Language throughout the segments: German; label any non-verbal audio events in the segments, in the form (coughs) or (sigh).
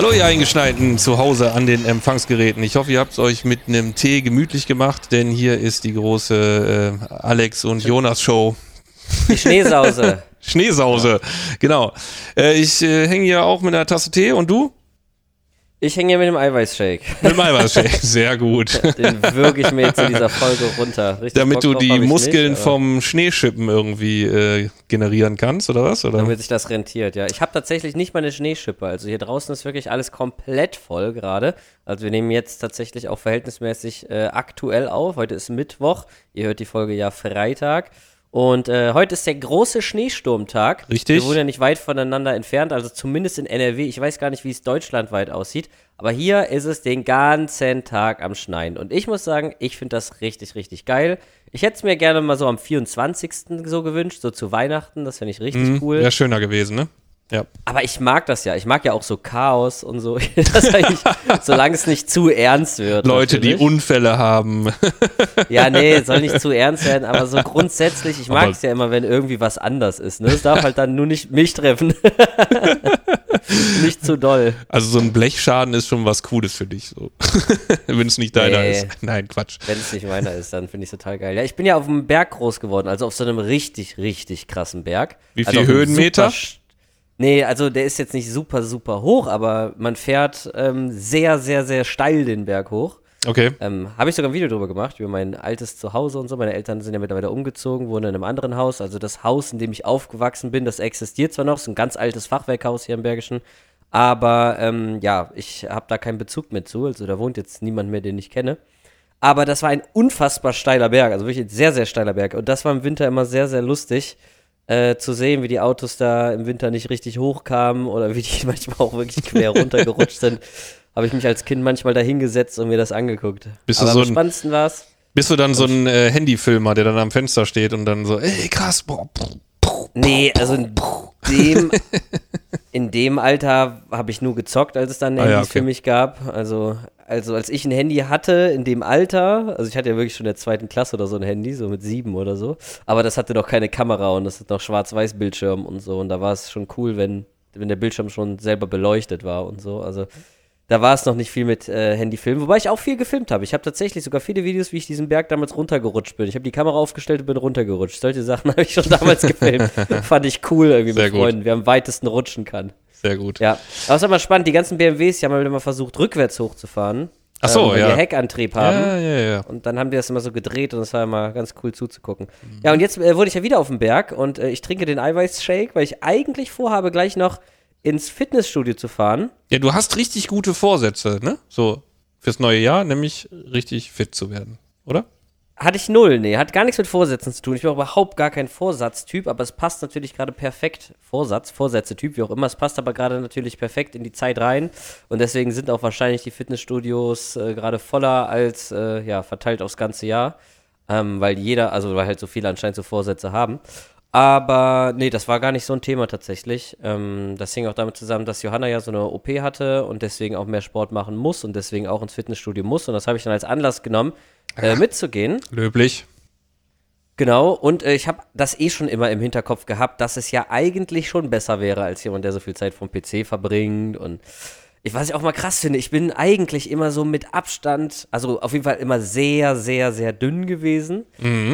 Hallo ihr Eingeschneiten zu Hause an den Empfangsgeräten. Ich hoffe, ihr habt es euch mit einem Tee gemütlich gemacht, denn hier ist die große äh, Alex und Jonas Show. Die Schneesause. (laughs) Schneesause, genau. Äh, ich äh, hänge hier auch mit einer Tasse Tee und du? Ich hänge hier mit dem Eiweißshake. (laughs) Mit dem Eiweißshake, sehr gut. (laughs) Den würge ich mir jetzt in dieser Folge runter. Richtig Damit Bock du die Muskeln nicht, vom Schneeschippen irgendwie äh, generieren kannst, oder was? Oder? Damit sich das rentiert, ja. Ich habe tatsächlich nicht mal eine Schneeschippe. Also hier draußen ist wirklich alles komplett voll gerade. Also wir nehmen jetzt tatsächlich auch verhältnismäßig äh, aktuell auf. Heute ist Mittwoch. Ihr hört die Folge ja Freitag. Und äh, heute ist der große Schneesturmtag. Richtig. Wir wohnen ja nicht weit voneinander entfernt, also zumindest in NRW. Ich weiß gar nicht, wie es deutschlandweit aussieht. Aber hier ist es den ganzen Tag am Schneien. Und ich muss sagen, ich finde das richtig, richtig geil. Ich hätte es mir gerne mal so am 24. so gewünscht, so zu Weihnachten. Das finde ich richtig Mhm, cool. Wäre schöner gewesen, ne? Ja. Aber ich mag das ja. Ich mag ja auch so Chaos und so. (laughs) Solange es nicht zu ernst wird. Leute, die natürlich. Unfälle haben. (laughs) Ja, nee, soll nicht zu ernst werden, aber so grundsätzlich, ich mag Aber- es ja immer, wenn irgendwie was anders ist. Ne? Es darf halt dann nur nicht mich treffen. (laughs) nicht zu doll. Also so ein Blechschaden ist schon was Cooles für dich, so. Wenn es nicht deiner Nee. ist. Nein, Quatsch. Wenn es nicht meiner ist, dann finde ich es total geil. Ja, ich bin ja auf einem Berg groß geworden, also auf so einem richtig, richtig krassen Berg. Wie also viel auf einem Höhenmeter? super Nee, also der ist jetzt nicht super, super hoch, aber man fährt ähm, sehr, sehr, sehr steil den Berg hoch. Okay. Ähm, Habe ich sogar ein Video drüber gemacht, über mein altes Zuhause und so. Meine Eltern sind ja mittlerweile umgezogen, wohnen in einem anderen Haus. Also das Haus, in dem ich aufgewachsen bin, das existiert zwar noch, ist ein ganz altes Fachwerkhaus hier im Bergischen. Aber ähm, ja, ich habe da keinen Bezug mehr zu. Also da wohnt jetzt niemand mehr, den ich kenne. Aber das war ein unfassbar steiler Berg, also wirklich ein sehr, sehr steiler Berg. Und das war im Winter immer sehr, sehr lustig äh, zu sehen, wie die Autos da im Winter nicht richtig hochkamen oder wie die (laughs) manchmal auch wirklich quer runtergerutscht sind. (laughs) Habe ich mich als Kind manchmal da hingesetzt und mir das angeguckt. Bist du Aber so am spannendsten war es. Bist du dann so ein äh, Handyfilmer, der dann am Fenster steht und dann so, ey, krass, boah, puh, puh, Nee, also in dem, (laughs) in dem Alter habe ich nur gezockt, als es dann Ah ja, Handys okay. für mich gab. Also, also als ich ein Handy hatte in dem Alter, also ich hatte ja wirklich schon in der zweiten Klasse oder so ein Handy, so mit sieben oder so, aber das hatte noch keine Kamera und das hat noch Schwarz-Weiß-Bildschirm und so und da war es schon cool, wenn, wenn der Bildschirm schon selber beleuchtet war und so. Also da war es noch nicht viel mit äh, Handyfilmen, wobei ich auch viel gefilmt habe. Ich habe tatsächlich sogar viele Videos, wie ich diesen Berg damals runtergerutscht bin. Ich habe die Kamera aufgestellt und bin runtergerutscht. Solche Sachen (laughs) habe ich schon damals gefilmt. (laughs) Fand ich cool irgendwie Sehr mit gut. Freunden. Wer am weitesten rutschen kann. Sehr gut. Ja. Aber es ist immer spannend, die ganzen BMWs, die haben immer versucht, rückwärts hochzufahren. Ach so, weil ja. die Heckantrieb haben. Ja, ja, ja. Und dann haben die das immer so gedreht und es war immer ganz cool zuzugucken. Mhm. Ja, und jetzt äh, wurde ich ja wieder auf dem Berg und äh, ich trinke den Eiweißshake, weil ich eigentlich vorhabe, gleich noch ins Fitnessstudio zu fahren. Ja, du hast richtig gute Vorsätze, ne? So fürs neue Jahr, nämlich richtig fit zu werden, oder? Hatte ich null, nee, hat gar nichts mit Vorsätzen zu tun. Ich bin auch überhaupt gar kein Vorsatztyp, aber es passt natürlich gerade perfekt. Vorsatz, Vorsätze-Typ, wie auch immer. Es passt aber gerade natürlich perfekt in die Zeit rein. Und deswegen sind auch wahrscheinlich die Fitnessstudios äh, gerade voller als äh, ja, verteilt aufs ganze Jahr. Ähm, weil jeder, also weil halt so viele anscheinend so Vorsätze haben. Aber nee, das war gar nicht so ein Thema tatsächlich. Ähm, das hing auch damit zusammen, dass Johanna ja so eine OP hatte und deswegen auch mehr Sport machen muss und deswegen auch ins Fitnessstudio muss. Und das habe ich dann als Anlass genommen, äh, mitzugehen. Löblich. Genau, und äh, ich habe das eh schon immer im Hinterkopf gehabt, dass es ja eigentlich schon besser wäre als jemand, der so viel Zeit vom PC verbringt. Und ich, was ich auch mal krass finde, ich bin eigentlich immer so mit Abstand, also auf jeden Fall immer sehr, sehr, sehr dünn gewesen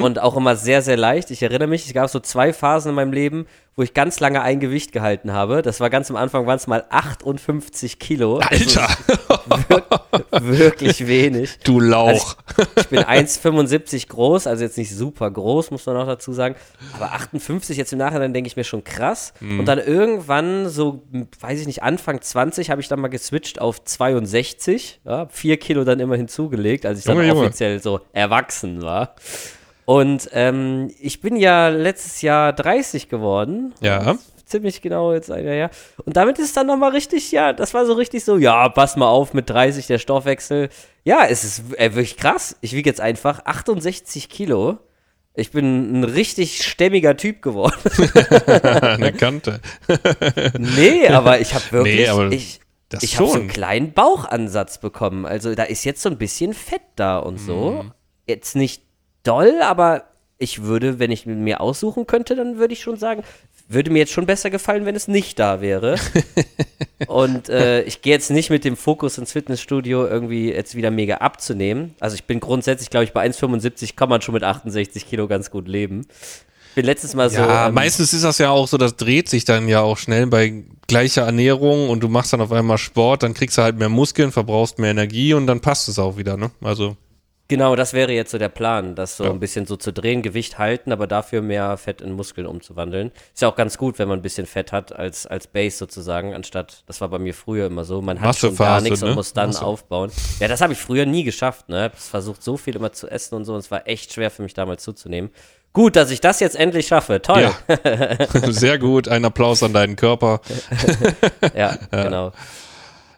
und auch immer sehr, sehr leicht. Ich erinnere mich, es gab so zwei Phasen in meinem Leben, wo ich ganz lange ein Gewicht gehalten habe. Das war ganz am Anfang, waren es mal 58 Kilo. Also Alter, wirklich wenig. du Lauch. Ich bin 1,75 groß, also jetzt nicht super groß, muss man auch dazu sagen. Aber 58 jetzt im Nachhinein denke ich mir schon krass. Mhm. Und dann irgendwann, so, weiß ich nicht, Anfang 20 habe ich dann mal geswitcht auf 62. Ja, vier Kilo dann immer hinzugelegt, als ich dann Junge, Junge. offiziell so erwachsen war. Und ähm, ich bin ja letztes Jahr 30 geworden. Ja. Ziemlich genau jetzt ein Jahr her. Und damit ist dann nochmal richtig, ja, das war so richtig so, ja, pass mal auf mit 30, der Stoffwechsel. Ja, es ist äh, wirklich krass. Ich wiege jetzt einfach 68 Kilo. Ich bin ein richtig stämmiger Typ geworden. (laughs) Eine Kante. (laughs) nee, aber ich habe wirklich, Nee, aber ich, das ich habe so einen kleinen Bauchansatz bekommen. Also da ist jetzt so ein bisschen Fett da und so. Mhm. Jetzt nicht doll, aber ich würde, wenn ich mir aussuchen könnte, dann würde ich schon sagen, würde mir jetzt schon besser gefallen, wenn es nicht da wäre. (laughs) und äh, ich gehe jetzt nicht mit dem Fokus ins Fitnessstudio irgendwie jetzt wieder mega abzunehmen. Also ich bin grundsätzlich, glaube ich, bei 1,75 kann man schon mit 68 Kilo ganz gut leben. Ich bin letztes Mal so. Ja, ähm, meistens ist das ja auch so, das dreht sich dann ja auch schnell bei gleicher Ernährung und du machst dann auf einmal Sport, dann kriegst du halt mehr Muskeln, verbrauchst mehr Energie und dann passt es auch wieder, ne? Also. Genau, das wäre jetzt so der Plan, das so Ja. ein bisschen so zu drehen, Gewicht halten, aber dafür mehr Fett in Muskeln umzuwandeln. Ist ja auch ganz gut, wenn man ein bisschen Fett hat als, als Base sozusagen, anstatt, das war bei mir früher immer so, man hat schon gar nichts und ne? muss dann Masse. aufbauen. Ja, das habe ich früher nie geschafft, ne? Ich versucht so viel immer zu essen und so und es war echt schwer für mich damals zuzunehmen. Gut, dass ich das jetzt endlich schaffe. Toll. Ja. (laughs) Sehr gut, ein Applaus an deinen Körper. (laughs) (laughs) Ja, genau.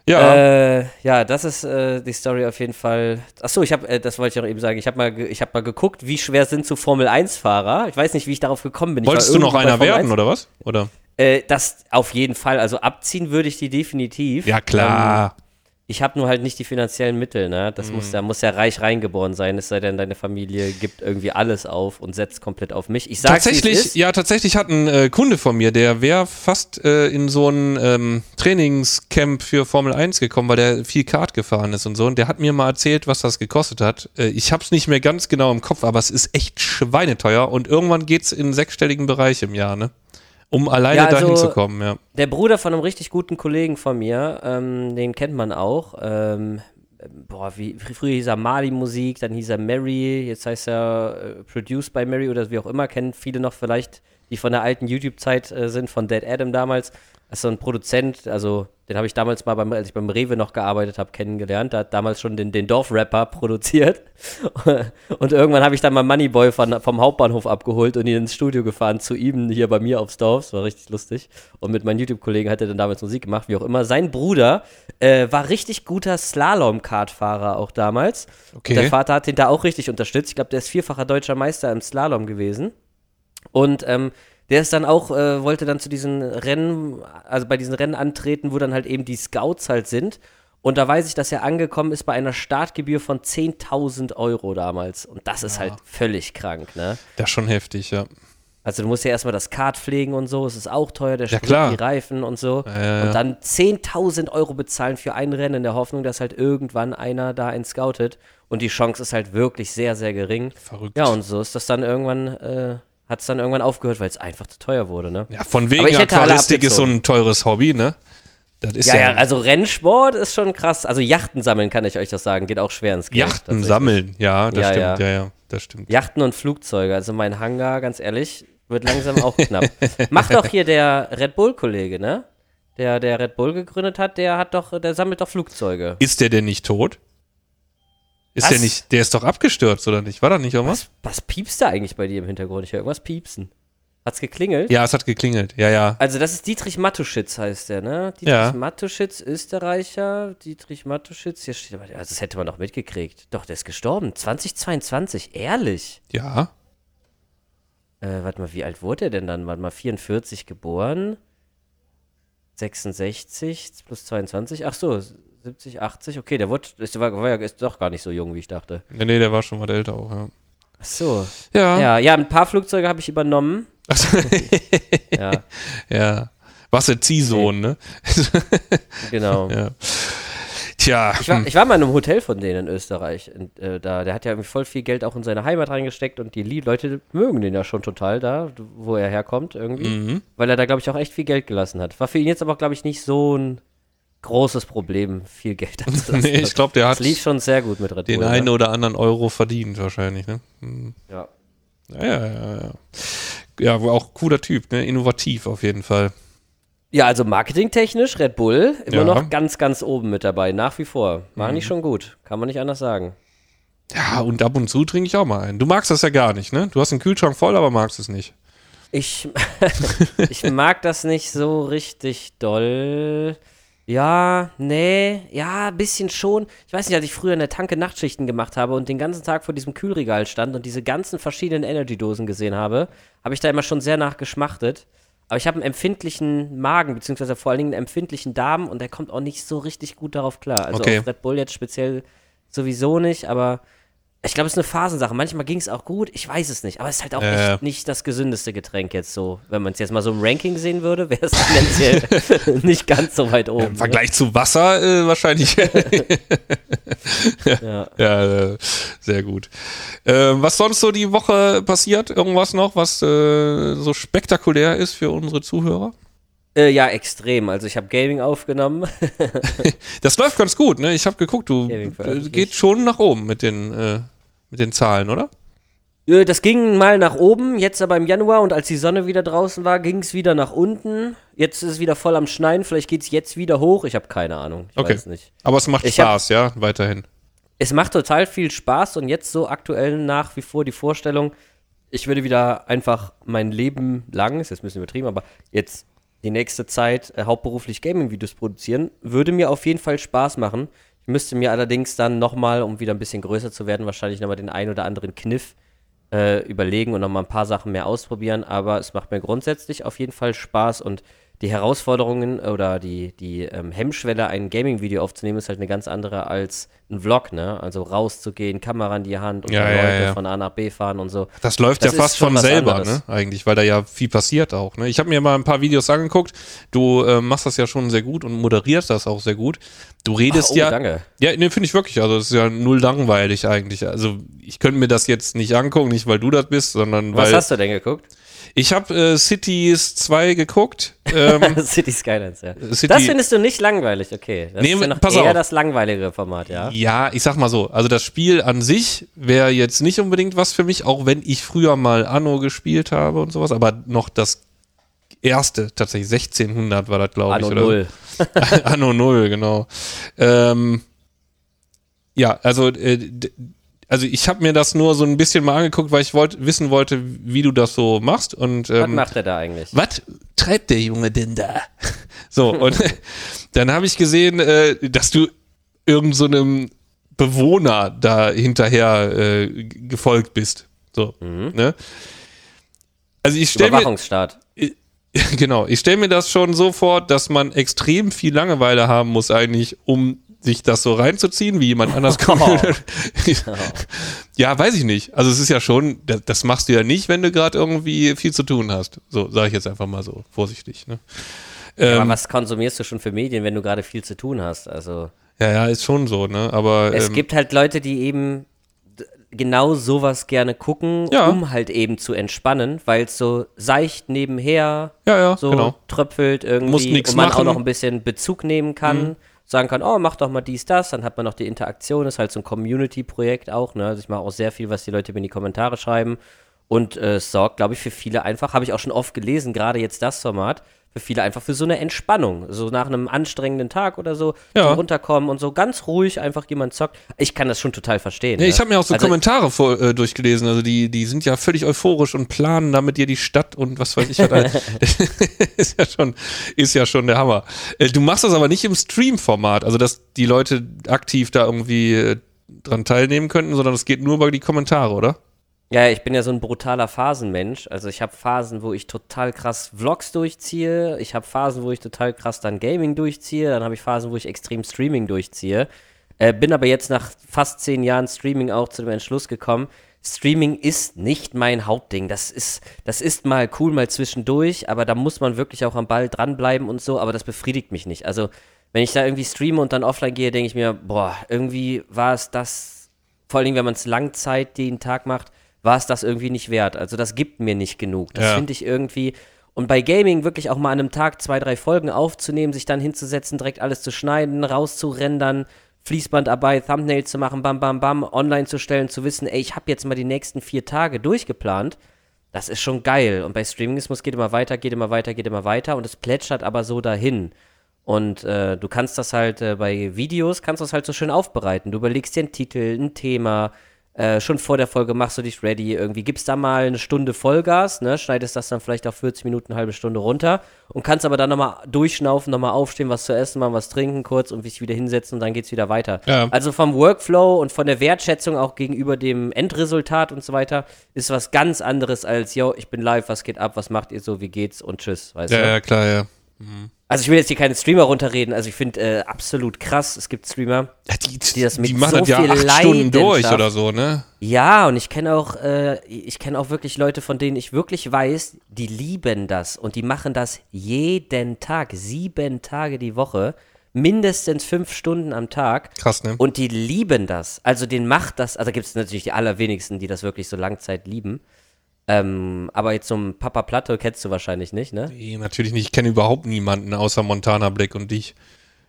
Ja, Äh, ja, das ist äh, die Story auf jeden Fall. Achso, ich habe, äh, das wollte ich auch eben sagen. Ich habe mal, ich habe mal geguckt, wie schwer sind so Formel 1 Fahrer. Ich weiß nicht, wie ich darauf gekommen bin. Wolltest du noch einer werden 1. oder was? Oder? Äh, das auf jeden Fall. Also abziehen würde ich die definitiv. Ja, klar. Ähm, ich habe nur halt nicht die finanziellen Mittel, ne? Das Mhm. muss, da muss ja reich reingeboren sein, es sei denn, deine Familie gibt irgendwie alles auf und setzt komplett auf mich. Ich sag's, Tatsächlich, ist. ja, tatsächlich hat ein äh, Kunde von mir, der wäre fast äh, in so ein ähm, Trainingscamp für Formel 1 gekommen, weil der viel Kart gefahren ist und so. Und der hat mir mal erzählt, was das gekostet hat. Äh, ich hab's nicht mehr ganz genau im Kopf, aber es ist echt schweineteuer und irgendwann geht's in sechsstelligen Bereich im Jahr, ne? Um alleine Ja, also- dahin zu kommen, ja. Der Bruder von einem richtig guten Kollegen von mir, ähm, den kennt man auch. Ähm, boah, wie, früher hieß er Mali Musik, dann hieß er Mary, jetzt heißt er äh, Produced by Mary oder wie auch immer, kennen viele noch vielleicht, die von der alten YouTube-Zeit äh, sind, von Dead Adam damals. Ist so ein Produzent, also den habe ich damals mal, beim, als ich beim Rewe noch gearbeitet habe, kennengelernt. Der hat damals schon den, den Dorfrapper produziert. (laughs) Und irgendwann habe ich dann mal Moneyboy von, vom Hauptbahnhof abgeholt und ihn ins Studio gefahren zu ihm hier bei mir aufs Dorf. Das war richtig lustig. Und mit meinen YouTube-Kollegen hat er dann damals Musik gemacht, wie auch immer. Sein Bruder äh, war richtig guter Slalom-Kartfahrer auch damals. Okay. Und der Vater hat ihn da auch richtig unterstützt. Ich glaube, der ist vierfacher deutscher Meister im Slalom gewesen. Und ähm, der ist dann auch, äh, wollte dann zu diesen Rennen, also bei diesen Rennen antreten, wo dann halt eben die Scouts halt sind. Und da weiß ich, dass er angekommen ist bei einer Startgebühr von 10.000 Euro damals. Und das ist halt völlig krank, ne? Das ist schon heftig, ja. Also du musst ja erstmal das Kart pflegen und so, es ist auch teuer, der Ja, klar. die Reifen und so. Ja. Und dann 10.000 Euro bezahlen für ein Rennen in der Hoffnung, dass halt irgendwann einer da einen scoutet. Und die Chance ist halt wirklich sehr, sehr gering. Verrückt. Ja, und so ist das dann irgendwann, äh, hat es dann irgendwann aufgehört, weil es einfach zu teuer wurde, ne? Ja, von wegen Aquaristik ist so ein teures Hobby, ne? Das ist Ja, ja, ja, also Rennsport ist schon krass. Also Yachten sammeln kann ich euch das sagen, geht auch schwer ins Geld. Yachten sammeln, ja, das Ja, stimmt, ja. ja. ja, das stimmt. Yachten und Flugzeuge, also mein Hangar, ganz ehrlich, wird langsam auch knapp. (laughs) Macht doch hier der Red Bull-Kollege, ne? Der, der Red Bull gegründet hat, der hat doch, der sammelt doch Flugzeuge. Ist der denn nicht tot? Ist Was? der nicht, der ist doch abgestürzt, oder nicht? War da nicht irgendwas? Was, was piepst da eigentlich bei dir im Hintergrund? Ich höre irgendwas piepsen. Hat's geklingelt? Ja, es hat geklingelt, ja, ja. Also das ist Dietrich Matuschitz heißt der, ne? Dietrich Ja. Matuschitz, Österreicher. Dietrich Matuschitz, hier steht aber, also das hätte man doch mitgekriegt. Doch, der ist gestorben. 2022, ehrlich. Ja. Äh, warte mal, wie alt wurde er denn dann? Warte mal, 44 geboren. 66 plus 22. Ach so, 70, 80. Okay, der wurde, ist, war, war ist doch gar nicht so jung, wie ich dachte. Nee, nee, der war schon mal älter auch, ja. Ach so. Ja. Ja, ja, ein paar Flugzeuge habe ich übernommen. Ach so, (laughs) Ja, ja. Was der Ziehsohn, ne? (laughs) (laughs) genau. Ja. Tja. Ich war, hm. ich war mal in einem Hotel von denen in Österreich. Und, äh, da, der hat ja irgendwie voll viel Geld auch in seine Heimat reingesteckt und die Leute mögen den ja schon total da, wo er herkommt irgendwie. Mhm. Weil er da, glaube ich, auch echt viel Geld gelassen hat. War für ihn jetzt aber, glaube ich, nicht so ein großes Problem, viel Geld (laughs) (laughs) anzulassen. Nee, ich glaube, der hat Das lief schon sehr gut mit Red den Bull. einen ne? oder anderen Euro verdient, wahrscheinlich, ne? Hm. ja. Ja, ja, ja, ja. Ja, auch cooler Typ, ne? Innovativ auf jeden Fall. ja, also marketingtechnisch, Red Bull immer Ja. Mhm. noch ganz, ganz oben mit dabei, nach wie vor. Machen die schon gut, kann man nicht anders sagen. Ja, und ab und zu trinke ich auch mal einen. Du magst das ja gar nicht, ne? Du hast einen Kühlschrank voll, aber magst es nicht. Ich, (laughs) ich mag das nicht so richtig doll. Ja, nee, ja, ein bisschen schon. Ich weiß nicht, als ich früher in der Tanke Nachtschichten gemacht habe und den ganzen Tag vor diesem Kühlregal stand und diese ganzen verschiedenen Energy-Dosen gesehen habe, habe ich da immer schon sehr nachgeschmachtet. Aber ich habe einen empfindlichen Magen, beziehungsweise vor allen Dingen einen empfindlichen Darm und der kommt auch nicht so richtig gut darauf klar. Also Okay. auf Red Bull jetzt speziell sowieso nicht, aber Ich glaube, es ist eine Phasensache. Manchmal ging es auch gut, ich weiß es nicht. Aber es ist halt auch Äh. echt nicht das gesündeste Getränk jetzt so. Wenn man es jetzt mal so im Ranking sehen würde, wäre es tendenziell (laughs) nicht ganz so weit oben. Im Vergleich zu Wasser äh, wahrscheinlich. (laughs) Ja. ja, äh, sehr gut. Äh, was sonst so die Woche passiert? Irgendwas noch, was äh, so spektakulär ist für unsere Zuhörer? Äh, ja, extrem. Also ich habe Gaming aufgenommen. (laughs) Das läuft ganz gut, ne? Ich habe geguckt, du äh, geht schon nach oben mit den, äh, mit den Zahlen, oder? Äh, Das ging mal nach oben, jetzt aber im Januar und als die Sonne wieder draußen war, ging es wieder nach unten. Jetzt ist es wieder voll am Schneien, vielleicht geht es jetzt wieder hoch. Ich habe keine Ahnung. Ich Okay. weiß nicht. Aber es macht Ich hab- Spaß, ja, weiterhin. Es macht total viel Spaß und jetzt so aktuell nach wie vor die Vorstellung, ich würde wieder einfach mein Leben lang, ist jetzt ein bisschen übertrieben, aber jetzt die nächste Zeit äh, hauptberuflich Gaming-Videos produzieren, würde mir auf jeden Fall Spaß machen. Ich müsste mir allerdings dann nochmal, um wieder ein bisschen größer zu werden, wahrscheinlich nochmal den ein oder anderen Kniff äh, überlegen und nochmal ein paar Sachen mehr ausprobieren, aber es macht mir grundsätzlich auf jeden Fall Spaß und die Herausforderungen oder die, die ähm, Hemmschwelle, ein Gaming-Video aufzunehmen, ist halt eine ganz andere als ein Vlog, ne? Also rauszugehen, Kamera in die Hand und Ja, Leute ja. von A nach B fahren und so. Das läuft Das ja fast von was selber, anderes. ne? Eigentlich, weil da ja viel passiert auch. Ne? Ich habe mir mal ein paar Videos angeguckt. Du äh, machst das ja schon sehr gut und moderierst das auch sehr gut. Du redest Ach, oh, ja. danke. Ja, ne, finde ich wirklich. Also, es ist ja null langweilig eigentlich. Also, ich könnte mir das jetzt nicht angucken, nicht weil du das bist, sondern Was weil. hast du denn geguckt? Ich habe äh, Cities 2 geguckt. (laughs) Ähm, City Skylines, ja. City- das findest du nicht langweilig, okay. Das Nee, ist ja noch pass eher auf. das langweiligere Format, ja. Ja, ich sag mal so, also das Spiel an sich wäre jetzt nicht unbedingt was für mich, auch wenn ich früher mal Anno gespielt habe und sowas, aber noch das erste, tatsächlich 1600 war das, glaube ich. Anno oder? Null. (laughs) Anno 0, genau. Ähm, ja, also, äh, also ich habe mir das nur so ein bisschen mal angeguckt, weil ich wollt, wissen wollte, wie du das so machst. Und, Was ähm, macht er da eigentlich? was treibt der Junge denn da? (laughs) So, und (laughs) dann habe ich gesehen, äh, dass du irgend so einem Bewohner da hinterher äh, gefolgt bist. So, ne? Also ich stelle mir, Überwachungsstaat. (laughs) genau, ich stelle mir das schon so vor, dass man extrem viel Langeweile haben muss eigentlich, um sich das so reinzuziehen, wie jemand anders (laughs) kommt. ja, weiß ich nicht. Also es ist ja schon, das, das machst du ja nicht, wenn du gerade irgendwie viel zu tun hast. So sage ich jetzt einfach mal so vorsichtig. Ne? Aber Ähm, was konsumierst du schon für Medien, wenn du gerade viel zu tun hast? Also, ja, ja, ist schon so, ne? Aber es ähm, gibt halt Leute, die eben genau sowas gerne gucken, Ja. um halt eben zu entspannen, weil es so seicht nebenher ja, ja, so genau. tröpfelt irgendwie Musst nix und man machen. Mhm. auch noch ein bisschen Bezug nehmen kann. Sagen kann, oh, mach doch mal dies, das, dann hat man noch die Interaktion, ist halt so ein Community-Projekt auch, ne? Also ich mache auch sehr viel, was die Leute mir in die Kommentare schreiben. Und äh, es sorgt, glaube ich, für viele einfach, habe ich auch schon oft gelesen, gerade jetzt das Format, für viele einfach für so eine Entspannung. So nach einem anstrengenden Tag oder so, Ja. runterkommen und so ganz ruhig einfach jemand zockt. Ich kann das schon total verstehen. Ja, ne? ich habe mir auch so Also- Kommentare vor, äh, durchgelesen. Also die, die sind ja völlig euphorisch und planen damit dir die Stadt und was weiß ich. Was (laughs) (laughs) ist ja schon, ist ja schon der Hammer. Äh, du machst das aber nicht im Stream-Format, also dass die Leute aktiv da irgendwie äh, dran teilnehmen könnten, sondern es geht nur über die Kommentare, oder? Ja, ich bin ja so ein brutaler Phasenmensch. Also ich habe Phasen, wo ich total krass Vlogs durchziehe. Ich habe Phasen, wo ich total krass dann Gaming durchziehe. Dann habe ich Phasen, wo ich extrem Streaming durchziehe. Äh, bin aber jetzt nach fast zehn Jahren Streaming auch zu dem Entschluss gekommen, Streaming ist nicht mein Hauptding. Das ist, das ist mal cool, mal zwischendurch, aber da muss man wirklich auch am Ball dranbleiben und so, aber das befriedigt mich nicht. Also, wenn ich da irgendwie streame und dann offline gehe, denke ich mir, boah, irgendwie war es das, vor allen Dingen, wenn man es Langzeit den Tag macht, war es das irgendwie nicht wert. Also, das gibt mir nicht genug. Das Ja. finde ich irgendwie. Und bei Gaming wirklich auch mal an einem Tag zwei, drei Folgen aufzunehmen, sich dann hinzusetzen, direkt alles zu schneiden, rauszurendern, Fließbandarbeit, Thumbnail zu machen, bam, bam, bam, online zu stellen, zu wissen, ey, ich habe jetzt mal die nächsten vier Tage durchgeplant. Das ist schon geil. Und bei Streamingismus geht immer weiter, geht immer weiter, geht immer weiter und es plätschert aber so dahin. Und äh, du kannst das halt äh, bei Videos, kannst du das halt so schön aufbereiten. Du überlegst dir einen Titel, ein Thema, äh, schon vor der Folge machst du dich ready, irgendwie gibst da mal eine Stunde Vollgas, ne, schneidest das dann vielleicht auf 40 Minuten, eine halbe Stunde runter und kannst aber dann nochmal durchschnaufen, nochmal aufstehen, was zu essen, mal was trinken kurz und dich wieder hinsetzen und dann geht's wieder weiter. Ja. Also vom Workflow und von der Wertschätzung auch gegenüber dem Endresultat und so weiter ist was ganz anderes als, yo, ich bin live, was geht ab, was macht ihr so, wie geht's und tschüss, weißt Ja, du? ja, klar, ja. Also ich will jetzt hier keine Streamer runterreden. Also ich finde äh, absolut krass. Es gibt Streamer, Ja, die, die das mit die machen so das ja viel acht Stunden durch oder so, ne? Ja, und ich kenne auch, äh, ich kenne auch wirklich Leute, von denen ich wirklich weiß, die lieben das und die machen das jeden Tag, sieben Tage die Woche, mindestens fünf Stunden am Tag. Krass, ne? Und die lieben das. Also den macht das, also gibt es natürlich die allerwenigsten, die das wirklich so Langzeit lieben. Ähm, aber jetzt so ein Papa Platte kennst du wahrscheinlich nicht, ne? Nee, natürlich nicht. Ich kenne überhaupt niemanden außer Montana Black und dich.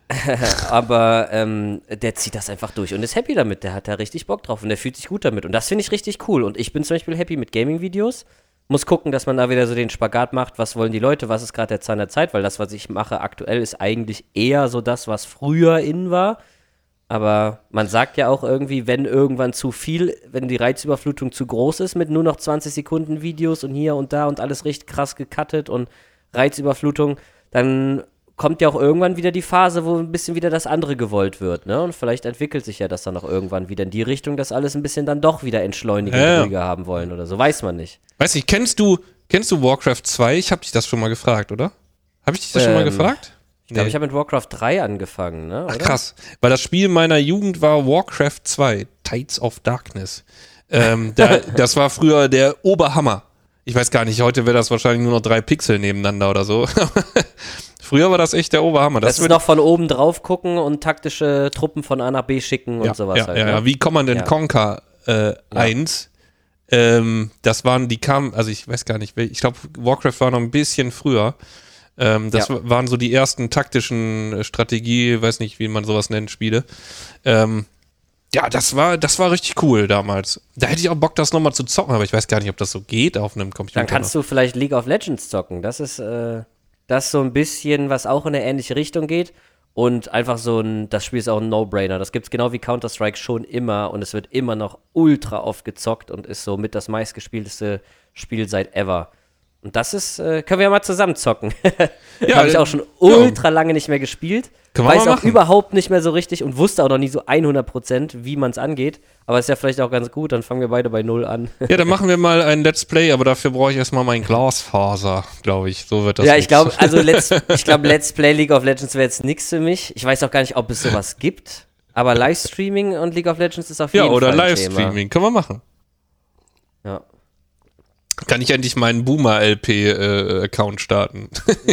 (laughs) Aber ähm, der zieht das einfach durch und ist happy damit. Der hat da richtig Bock drauf und der fühlt sich gut damit. Und das finde ich richtig cool. Und ich bin zum Beispiel happy mit Gaming-Videos. Muss gucken, dass man da wieder so den Spagat macht. Was wollen die Leute? Was ist gerade der Zahn der Zeit? Weil das, was ich mache aktuell, ist eigentlich eher so das, was früher in war. Aber man sagt ja auch irgendwie, wenn irgendwann zu viel, wenn die Reizüberflutung zu groß ist mit nur noch 20 Sekunden Videos und hier und da und alles richtig krass gecuttet und Reizüberflutung, dann kommt ja auch irgendwann wieder die Phase, wo ein bisschen wieder das andere gewollt wird, ne? Und vielleicht entwickelt sich ja das dann auch irgendwann wieder in die Richtung, dass alles ein bisschen dann doch wieder entschleunigend Ja, ja. ruhiger haben wollen oder so. Weiß man nicht. Weiß nicht, kennst du, kennst du Warcraft 2? Ich habe dich das schon mal gefragt, oder? Habe ich dich das schon mal Ähm, gefragt? Ich glaube, Nee. ich habe mit Warcraft 3 angefangen, ne? Ach, Oder? krass. Weil das Spiel meiner Jugend war Warcraft 2, Tides of Darkness. Ähm, da, (laughs) das war früher der Oberhammer. Ich weiß gar nicht, heute wäre das wahrscheinlich nur noch drei Pixel nebeneinander oder so. (laughs) früher war das echt der Oberhammer. Das, ist wird- noch von oben drauf gucken und taktische Truppen von A nach B schicken und ja, sowas ja, halt. ja, ne? ja. Wie Command and Ja. Conquer äh, 1. Ähm, das waren, die kamen, also ich weiß gar nicht, ich glaube, Warcraft war noch ein bisschen früher. Ähm, das Ja. wa- waren so die ersten taktischen äh, Strategie, weiß nicht, wie man sowas nennt, Spiele. Ähm, ja, das war, das war richtig cool damals. Da hätte ich auch Bock, das nochmal zu zocken, aber ich weiß gar nicht, ob das so geht auf einem Computer. Dann kannst du vielleicht League of Legends zocken. Das ist äh, das so ein bisschen, was auch in eine ähnliche Richtung geht. Und einfach so ein, das Spiel ist auch ein No-Brainer. Das gibt es genau wie Counter-Strike schon immer und es wird immer noch ultra oft gezockt und ist so mit das meistgespielteste Spiel seit ever. Und das ist, äh, können wir ja mal zusammen zocken. (laughs) Ja, Habe ich äh, auch schon ultra lange nicht mehr gespielt. Können Weiß auch überhaupt nicht mehr so richtig und wusste auch noch nie so 100%, wie man es angeht. Aber ist ja vielleicht auch ganz gut, dann fangen wir beide bei Null an. Ja, dann machen wir (laughs) mal ein Let's Play, aber dafür brauche ich erstmal mein Glasfaser, glaube ich. So wird das. ja, ich glaube, also (laughs) Let's, ich glaube, Let's Play League of Legends wäre jetzt nichts für mich. Ich weiß auch gar nicht, ob es sowas gibt. Aber Livestreaming und League of Legends ist auf Ja, jeden oder Fall ein Livestreaming. Können wir machen. Ja. Kann ich endlich meinen Boomer-LP-Account starten? (laughs)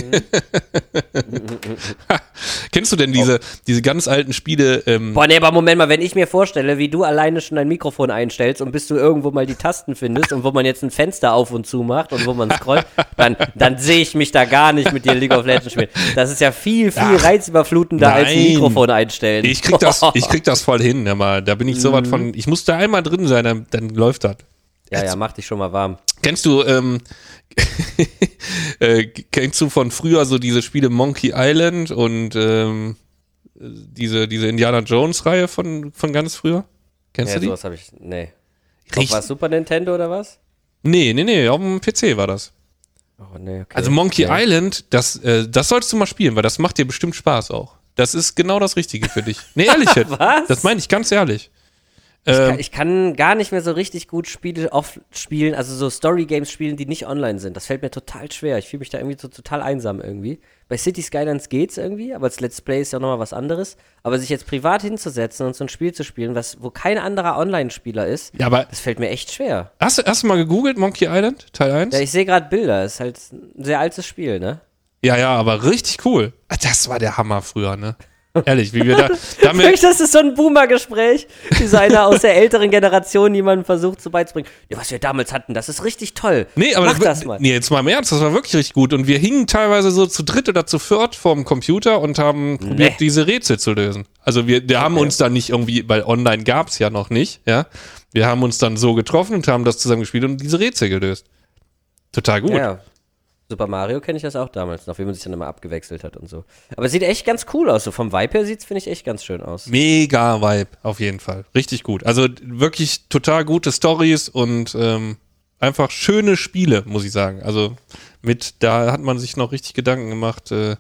Kennst du denn diese, diese ganz alten Spiele? Ähm, Boah, nee, aber Moment mal, wenn ich mir vorstelle, wie du alleine schon dein Mikrofon einstellst und bis du irgendwo mal die Tasten findest und wo man jetzt ein Fenster auf und zu macht und wo man scrollt, dann, dann sehe ich mich da gar nicht mit dir League of Legends spielen. Das ist ja viel, viel Ach, reizüberflutender als ein nein. Mikrofon einstellen. ich krieg das, (laughs) ich krieg das voll hin, aber da bin ich so was von. Ich muss da einmal drin sein, dann, dann läuft das. Ja, ja, mach dich schon mal warm. Kennst du, ähm, (laughs) äh, kennst du von früher so diese Spiele Monkey Island und ähm, diese, diese Indiana Jones Reihe von, von ganz früher? Kennst Ja, du die? sowas habe ich, nee. Richtig- was, Super Nintendo oder was? Nee, nee, nee, auf dem PC war das. Oh, nee, okay. Also Monkey nee. Island, das, äh, das solltest du mal spielen, weil das macht dir bestimmt Spaß auch. Das ist genau das Richtige für dich. Nee, ehrlich (laughs) jetzt. Was? Das meine ich ganz ehrlich. Ich Ähm, kann, ich kann gar nicht mehr so richtig gut Spiele oft spielen, also so Story-Games spielen, die nicht online sind. Das fällt mir total schwer. Ich fühle mich da irgendwie so total einsam irgendwie. Bei City Skylines geht's irgendwie, aber als Let's Play ist ja nochmal was anderes. Aber sich jetzt privat hinzusetzen und so ein Spiel zu spielen, was, wo kein anderer Online-Spieler ist, ja, aber das fällt mir echt schwer. hast, du- hast du mal gegoogelt, Monkey Island, Teil 1? Ja, ich sehe gerade Bilder, ist halt ein sehr altes Spiel, ne? Ja, ja, aber richtig cool. Das war der Hammer früher, ne? Ehrlich, wie wir da. (laughs) Damit, Wirklich, das ist so ein Boomer-Gespräch, wie so einer aus der älteren Generation jemandem versucht so beizubringen. Ja, was wir damals hatten, das ist richtig toll. nee, aber Mach das mal. Nee, jetzt mal im Ernst, das war wirklich richtig gut. Und wir hingen teilweise so zu dritt oder zu viert vorm Computer und haben probiert, diese Rätsel zu lösen. Also wir, wir haben uns dann nicht irgendwie, weil online gab es ja noch nicht, ja. Wir haben uns dann so getroffen und haben das zusammen gespielt und diese Rätsel gelöst. Total gut. Ja. Super Mario kenne ich das auch damals noch, wie man sich dann immer abgewechselt hat und so. Aber es sieht echt ganz cool aus. So vom Vibe her sieht es, finde ich, echt ganz schön aus. Mega Vibe, auf jeden Fall. Richtig gut. Also wirklich total gute Stories und ähm, einfach schöne Spiele, muss ich sagen. Also mit, da hat man sich noch richtig Gedanken gemacht. Äh,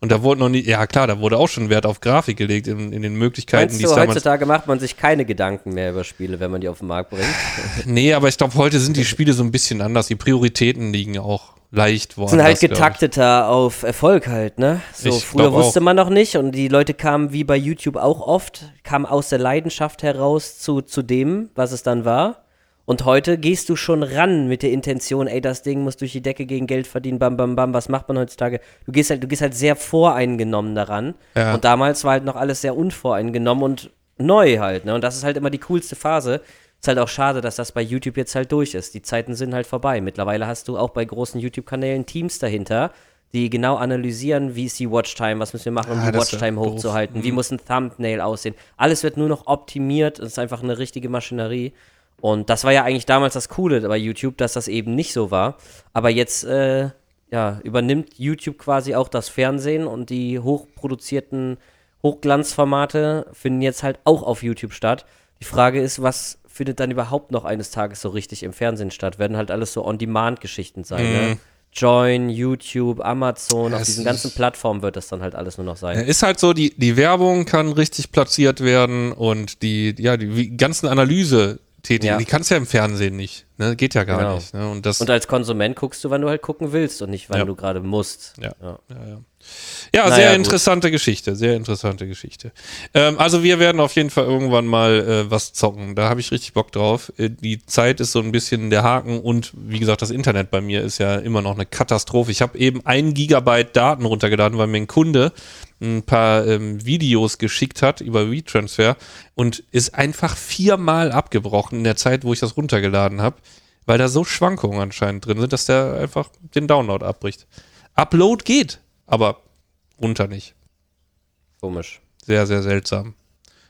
und da wurde noch nie, ja klar, da wurde auch schon Wert auf Grafik gelegt in, in den Möglichkeiten, Meinst die du, es damals. heutzutage macht man sich keine Gedanken mehr über Spiele, wenn man die auf den Markt bringt? (laughs) Nee, aber ich glaube, heute sind die Spiele so ein bisschen anders. Die Prioritäten liegen auch, leicht worden. sind halt getakteter auf Erfolg halt, ne? So, Ich früher wusste auch. man noch nicht und die Leute kamen wie bei YouTube auch oft, kamen aus der Leidenschaft heraus zu, zu dem, was es dann war. Und heute gehst du schon ran mit der Intention, ey, das Ding muss durch die Decke gegen Geld verdienen, bam, bam, bam, was macht man heutzutage? Du gehst halt, du gehst halt sehr voreingenommen daran. Ja. Und damals war halt noch alles sehr unvoreingenommen und neu halt, ne? Und das ist halt immer die coolste Phase. Ist halt auch schade, dass das bei YouTube jetzt halt durch ist. Die Zeiten sind halt vorbei. Mittlerweile hast du auch bei großen YouTube-Kanälen Teams dahinter, die genau analysieren, wie ist die Watchtime, was müssen wir machen, um Ah, die Watchtime doof. Mhm. hochzuhalten, wie muss ein Thumbnail aussehen. Alles wird nur noch optimiert, es ist einfach eine richtige Maschinerie. Und das war ja eigentlich damals das Coole bei YouTube, dass das eben nicht so war. Aber jetzt äh, ja, übernimmt YouTube quasi auch das Fernsehen und die hochproduzierten Hochglanzformate finden jetzt halt auch auf YouTube statt. Die Frage ist, was findet dann überhaupt noch eines Tages so richtig im Fernsehen statt? Werden halt alles so On-Demand-Geschichten sein, ne? Join, YouTube, Amazon, Ja, auf es diesen ganzen Plattformen wird das dann halt alles nur noch sein. Ist halt so, die, die Werbung kann richtig platziert werden und die, ja, die ganzen Analyse tätigen, Ja. die kannst du ja im Fernsehen nicht. Ne? Geht ja gar Genau. nicht. Ne? Und das, Und als Konsument guckst du, wann du halt gucken willst und nicht, wann Ja. du gerade musst. Ja. Ja. Ja, ja. ja Naja, sehr gut. interessante Geschichte, sehr interessante Geschichte. Ähm, also wir werden auf jeden Fall irgendwann mal äh, was zocken. Da habe ich richtig Bock drauf. Äh, die Zeit ist so ein bisschen der Haken und wie gesagt, das Internet bei mir ist ja immer noch eine Katastrophe. Ich habe eben ein Gigabyte Daten runtergeladen, weil mir ein Kunde ein paar ähm, Videos geschickt hat über WeTransfer und ist einfach viermal abgebrochen in der Zeit, wo ich das runtergeladen habe, weil da so Schwankungen anscheinend drin sind, dass der einfach den Download abbricht. Upload geht, aber runter nicht. Komisch. Sehr, sehr seltsam.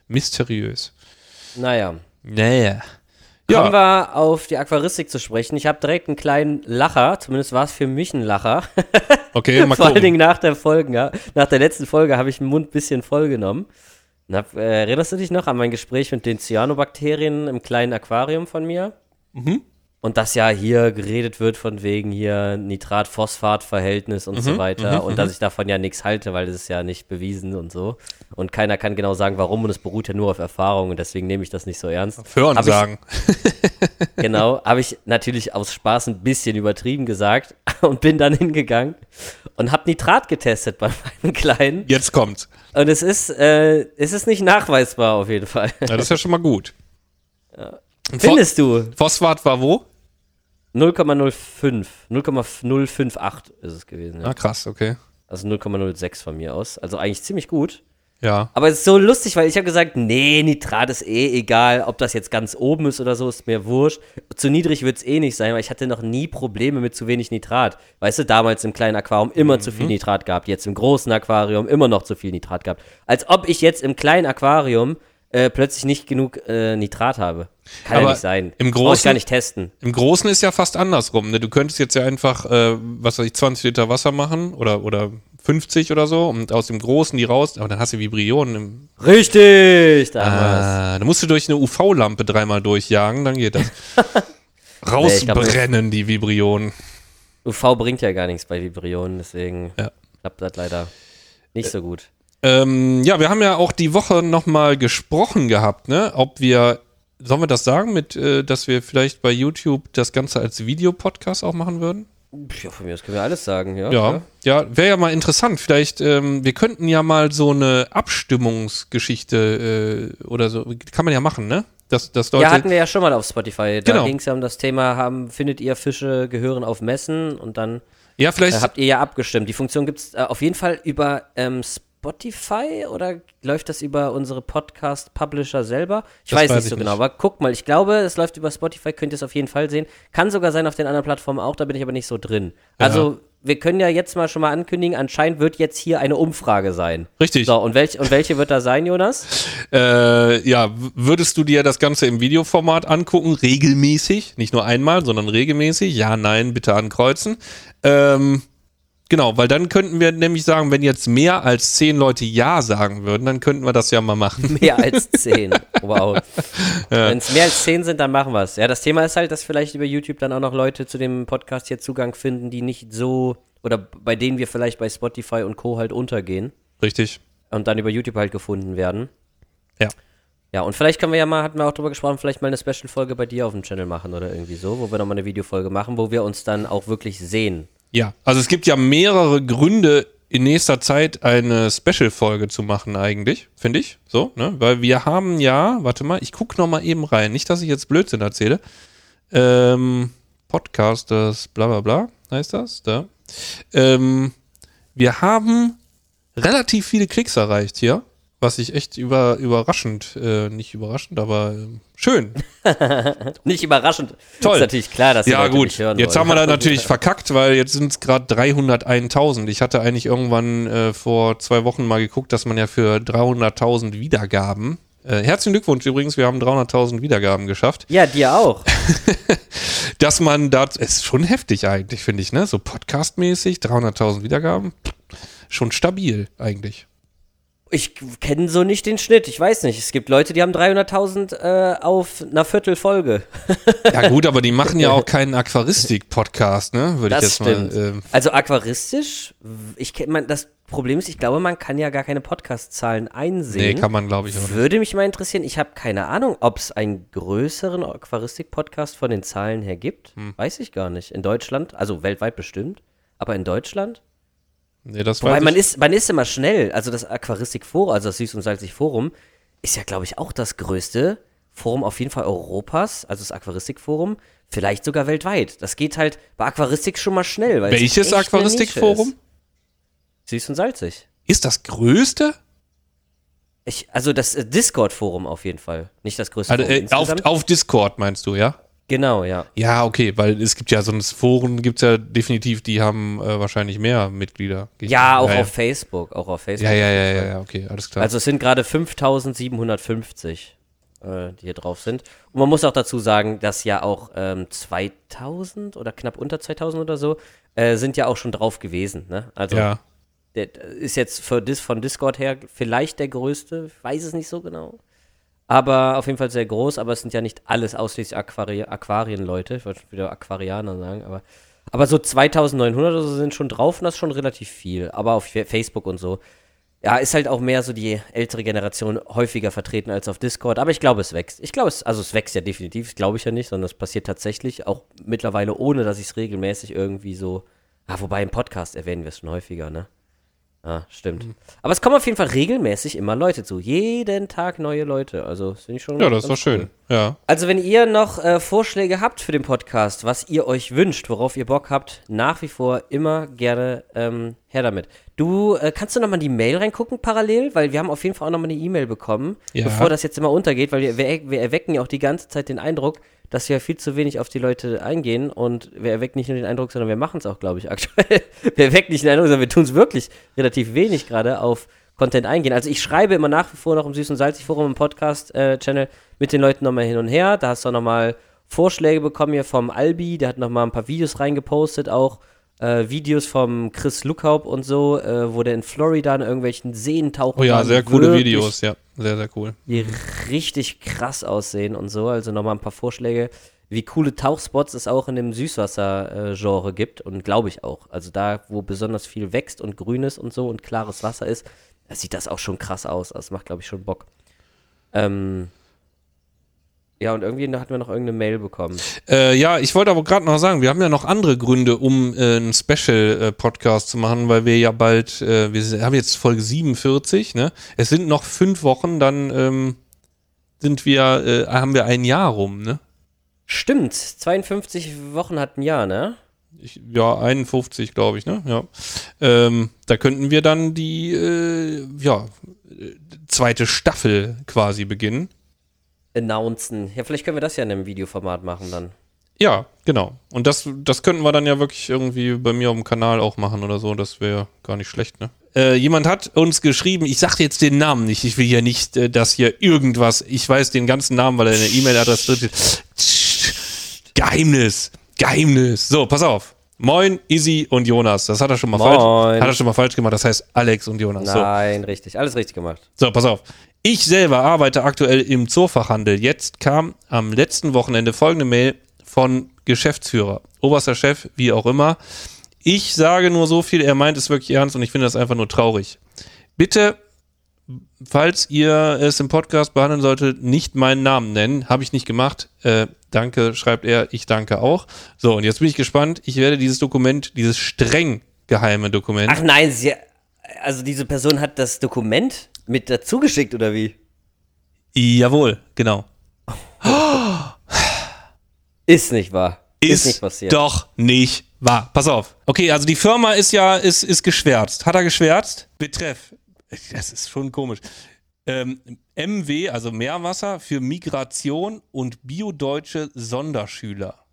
Mysteriös. Naja. Naja. Kommen Ja, wir auf die Aquaristik zu sprechen. Ich habe direkt einen kleinen Lacher, zumindest war es für mich ein Lacher. (laughs) okay, mal Vor allen. Dingen nach der Folge. Nach der letzten Folge habe ich den Mund ein bisschen voll genommen. Hab, äh, erinnerst du dich noch an mein Gespräch mit den Cyanobakterien im kleinen Aquarium von mir? Mhm. Und dass ja hier geredet wird von wegen hier Nitrat-Phosphat-Verhältnis und Mhm, so weiter. und dass ich davon ja nichts halte, weil das ist ja nicht bewiesen und so. Und keiner kann genau sagen, warum. Und es beruht ja nur auf Erfahrung. Und deswegen nehme ich das nicht so ernst. Hören Hab ich- sagen. (laughs) Genau, habe ich natürlich aus Spaß ein bisschen übertrieben gesagt (laughs) und bin dann hingegangen und habe Nitrat getestet bei (laughs) meinem Kleinen. Jetzt kommt's. Und es ist, äh, es ist nicht nachweisbar auf jeden Fall. Ja, das ist ja schon mal gut. Pho- Findest du? Phosphat war wo? 0,05. 0,058 ist es gewesen. Ja. Ah, krass, okay. Also 0,06 von mir aus. Also eigentlich ziemlich gut. Ja. Aber es ist so lustig, weil ich habe gesagt, nee, Nitrat ist eh egal, ob das jetzt ganz oben ist oder so, ist mir wurscht. Zu niedrig wird es eh nicht sein, weil ich hatte noch nie Probleme mit zu wenig Nitrat. Weißt du, damals im kleinen Aquarium immer zu viel Nitrat gehabt, jetzt im großen Aquarium immer noch zu viel Nitrat gehabt. Als ob ich jetzt im kleinen Aquarium äh, plötzlich nicht genug äh, Nitrat habe. Kann ja Aber nicht sein. im Brauch ich Großen- gar nicht testen. Im Großen ist ja fast andersrum. Ne? Du könntest jetzt ja einfach, äh, was weiß ich, 20 Liter Wasser machen oder, oder 50 oder so und aus dem Großen die raus, aber dann hast du Vibrionen im. Richtig! Damals. Ah, da musst du durch eine UV-Lampe dreimal durchjagen, dann geht das. (laughs) Nee, ich glaub, Rausbrennen die Vibrionen. UV bringt ja gar nichts bei Vibrionen, deswegen Ja. klappt das leider nicht so gut. Ähm, ja, wir haben ja auch die Woche nochmal gesprochen gehabt, ne? Ob wir, sollen wir das sagen, mit, äh, dass wir vielleicht bei YouTube das Ganze als Videopodcast auch machen würden? Ja, von mir aus können wir alles sagen, ja. Ja, ja, wäre ja mal interessant. Vielleicht, ähm, wir könnten ja mal so eine Abstimmungsgeschichte äh, oder so, kann man ja machen, ne? Dass Leute. Ja, hatten wir ja schon mal auf Spotify. Da Genau. ging es ja um das Thema, haben, findet ihr Fische gehören auf Messen und dann ja, vielleicht. äh, habt ihr ja abgestimmt. Die Funktion gibt es äh, auf jeden Fall über ähm, Spotify oder läuft das über unsere Podcast-Publisher selber? Ich Das weiß nicht ich so nicht. genau, aber guck mal, ich glaube, es läuft über Spotify, könnt ihr es auf jeden Fall sehen. Kann sogar sein auf den anderen Plattformen auch, da bin ich aber nicht so drin. Also, wir können ja jetzt mal schon mal ankündigen, anscheinend wird jetzt hier eine Umfrage sein. richtig. So, und, welch, und welche wird da sein, Jonas? (laughs) Äh, ja, würdest du dir das Ganze im Videoformat angucken, regelmäßig, nicht nur einmal, sondern regelmäßig? Ja, nein, bitte ankreuzen. Ähm, genau, weil dann könnten wir nämlich sagen, wenn jetzt mehr als zehn Leute Ja sagen würden, dann könnten wir das ja mal machen. (laughs) Mehr als zehn. Wow. (laughs) Wenn es mehr als zehn sind, dann machen wir es. Ja, das Thema ist halt, dass vielleicht über YouTube dann auch noch Leute zu dem Podcast hier Zugang finden, die nicht so oder bei denen wir vielleicht bei Spotify und Co. halt untergehen Richtig. und dann über YouTube halt gefunden werden. Ja. Ja, und vielleicht können wir ja mal, hatten wir auch drüber gesprochen, vielleicht mal eine Special-Folge bei dir auf dem Channel machen oder irgendwie so, wo wir nochmal eine Videofolge machen, wo wir uns dann auch wirklich sehen. Ja, also es gibt ja mehrere Gründe, in nächster Zeit eine Special-Folge zu machen, eigentlich, finde ich. So, ne? Weil wir haben ja, warte mal, ich gucke noch mal eben rein. Nicht, dass ich jetzt Blödsinn erzähle. Ähm, Podcasters, bla bla bla, heißt das? Da. Ähm, wir haben relativ viele Klicks erreicht hier, was ich echt über, überraschend, äh, nicht überraschend, aber äh, schön. (laughs) Nicht überraschend. Toll. Ist natürlich klar, dass Ja, gut. Jetzt wollen. haben wir da (laughs) natürlich verkackt, weil jetzt sind es gerade 301.000. Ich hatte eigentlich irgendwann äh, vor zwei Wochen mal geguckt, dass man ja für 300.000 Wiedergaben. Äh, herzlichen Glückwunsch übrigens, wir haben 300.000 Wiedergaben geschafft. Ja, dir auch. (laughs) Dass man da, es ist schon heftig eigentlich, finde ich, ne? So podcastmäßig, 300.000 Wiedergaben, schon stabil eigentlich. Ich kenne so nicht den Schnitt. Ich weiß nicht. Es gibt Leute, die haben 300.000 äh, auf einer Viertelfolge. Ja gut, aber die machen ja (laughs) auch keinen Aquaristik-Podcast, ne? Würde ich jetzt stimmt. mal. Äh, Also aquaristisch, ich man, das Problem ist, ich glaube, man kann ja gar keine Podcast-Zahlen einsehen. nee, kann man glaube ich auch nicht. Würde mich mal interessieren, ich habe keine Ahnung, ob es einen größeren Aquaristik-Podcast von den Zahlen her gibt. Hm. Weiß ich gar nicht. In Deutschland, also weltweit bestimmt, aber in Deutschland? Nee, das Wobei man ist, man ist immer schnell. Also das Aquaristik-Forum, also das Süß- und Salzig-Forum, ist ja, glaube ich, auch das größte Forum auf jeden Fall Europas, also das Aquaristik-Forum, vielleicht sogar weltweit. Das geht halt bei Aquaristik schon mal schnell. Weil es Welches Aquaristik-Forum? ist. Süß und salzig. Ist das größte? Ich, also das äh, Discord-Forum auf jeden Fall. Nicht das größte Also, Forum äh, auf, auf Discord meinst du, ja? Genau, ja. Ja, okay, weil es gibt ja so ein Foren, gibt es ja definitiv, die haben äh, wahrscheinlich mehr Mitglieder. Ja, auch ja, auf Facebook. Auch auf Facebook. ja, ja, ja, ja, ja, okay, alles klar. Also es sind gerade 5750, äh, die hier drauf sind. Und man muss auch dazu sagen, dass ja auch ähm, 2000 oder knapp unter 2000 oder so äh, sind ja auch schon drauf gewesen. Ne? Also ja, der ist jetzt für von Discord her vielleicht der größte, ich weiß es nicht so genau. Aber auf jeden Fall sehr groß, aber es sind ja nicht alles ausschließlich Aquari Aquarienleute. Ich wollte schon wieder Aquarianer sagen, aber, aber so 2900 oder so sind schon drauf und das ist schon relativ viel. Aber auf Fa- Facebook und so. Ja, ist halt auch mehr so die ältere Generation häufiger vertreten als auf Discord. Aber ich glaube, es wächst. Ich glaube, es, also es wächst ja definitiv, das glaube ich ja nicht, sondern es passiert tatsächlich auch mittlerweile, ohne dass ich es regelmäßig irgendwie so. Ah, wobei im Podcast erwähnen wir es schon häufiger, ne? Ah, stimmt. Aber es kommen auf jeden Fall regelmäßig immer Leute zu. Jeden Tag neue Leute. Also, das finde ich schon. ja, das ist doch schön. cool. Ja. Also, wenn ihr noch äh, Vorschläge habt für den Podcast, was ihr euch wünscht, worauf ihr Bock habt, nach wie vor immer gerne ähm, her damit. Du, äh, kannst du nochmal die Mail reingucken parallel? Weil wir haben auf jeden Fall auch nochmal eine E-Mail bekommen, Ja. bevor das jetzt immer untergeht, weil wir, wir, wir erwecken ja auch die ganze Zeit den Eindruck, dass wir viel zu wenig auf die Leute eingehen und wir erwecken nicht nur den Eindruck, sondern wir machen es auch, glaube ich, (laughs) aktuell. wir erwecken nicht den Eindruck, sondern wir tun es wirklich relativ wenig gerade auf Content eingehen. Also ich schreibe immer nach wie vor noch im Süß und Salzig Forum im Podcast-Channel mit den Leuten nochmal hin und her. Da hast du auch nochmal Vorschläge bekommen hier vom Albi, der hat nochmal ein paar Videos reingepostet, auch äh, Videos vom Chris Lookhaupt und so, äh, wo der in Florida in irgendwelchen Seen taucht. Oh ja, sehr coole Videos, ja. Sehr, sehr cool. Die richtig krass aussehen und so. Also nochmal ein paar Vorschläge, wie coole Tauchspots es auch in dem Süßwasser-Genre gibt. Und glaube ich auch. Also da, wo besonders viel wächst und grün ist und so und klares Wasser ist, da sieht das auch schon krass aus. Das macht, glaube ich, schon Bock. Ähm. Ja, und irgendwie hatten wir noch irgendeine Mail bekommen. Äh, ja, ich wollte aber gerade noch sagen, wir haben ja noch andere Gründe, um äh, einen Special-Podcast zu machen, weil wir ja bald, äh, wir haben jetzt Folge 47, ne? Es sind noch fünf Wochen, dann ähm, sind wir, äh, haben wir ein Jahr rum, ne? Stimmt, 52 Wochen hat ein Jahr, ne? Ich, ja, 51, glaube ich, ne? Ja. Ähm, da könnten wir dann die, äh, ja, äh, zweite Staffel quasi beginnen. Announcen. Ja, vielleicht können wir das ja in einem Videoformat machen dann. Ja, genau. Und das, das könnten wir dann ja wirklich irgendwie bei mir auf dem Kanal auch machen oder so. Das wäre gar nicht schlecht, ne? Äh, jemand hat uns geschrieben, ich sage jetzt den Namen nicht, ich will ja nicht, äh, dass hier irgendwas, ich weiß den ganzen Namen, weil er in der E-Mail-Adresse drin steht. Geheimnis, Geheimnis. So, pass auf. Moin, Izzy und Jonas. Das hat er schon mal Moin. falsch. Hat er schon mal falsch gemacht. Das heißt Alex und Jonas. So. Nein, richtig. Alles richtig gemacht. So, pass auf. Ich selber arbeite aktuell im Zoofachhandel. Jetzt kam am letzten Wochenende folgende Mail von Geschäftsführer, oberster Chef, wie auch immer. Ich sage nur so viel, er meint es wirklich ernst und ich finde das einfach nur traurig. Bitte falls ihr es im Podcast behandeln solltet, nicht meinen Namen nennen. Habe ich nicht gemacht. Äh, danke, schreibt er. Ich danke auch. So, und jetzt bin ich gespannt. Ich werde dieses Dokument, dieses streng geheime Dokument. Ach nein, sie, also diese Person hat das Dokument mit dazu geschickt oder wie? Jawohl, genau. Ist nicht wahr. Ist, nicht passiert. Doch nicht wahr. Pass auf. Okay, also die Firma ist ja, ist, ist geschwärzt. Hat er geschwärzt? Betreff. (laughs) Das ist schon komisch. Ähm, MW, also Meerwasser für Migration und biodeutsche Sonderschüler.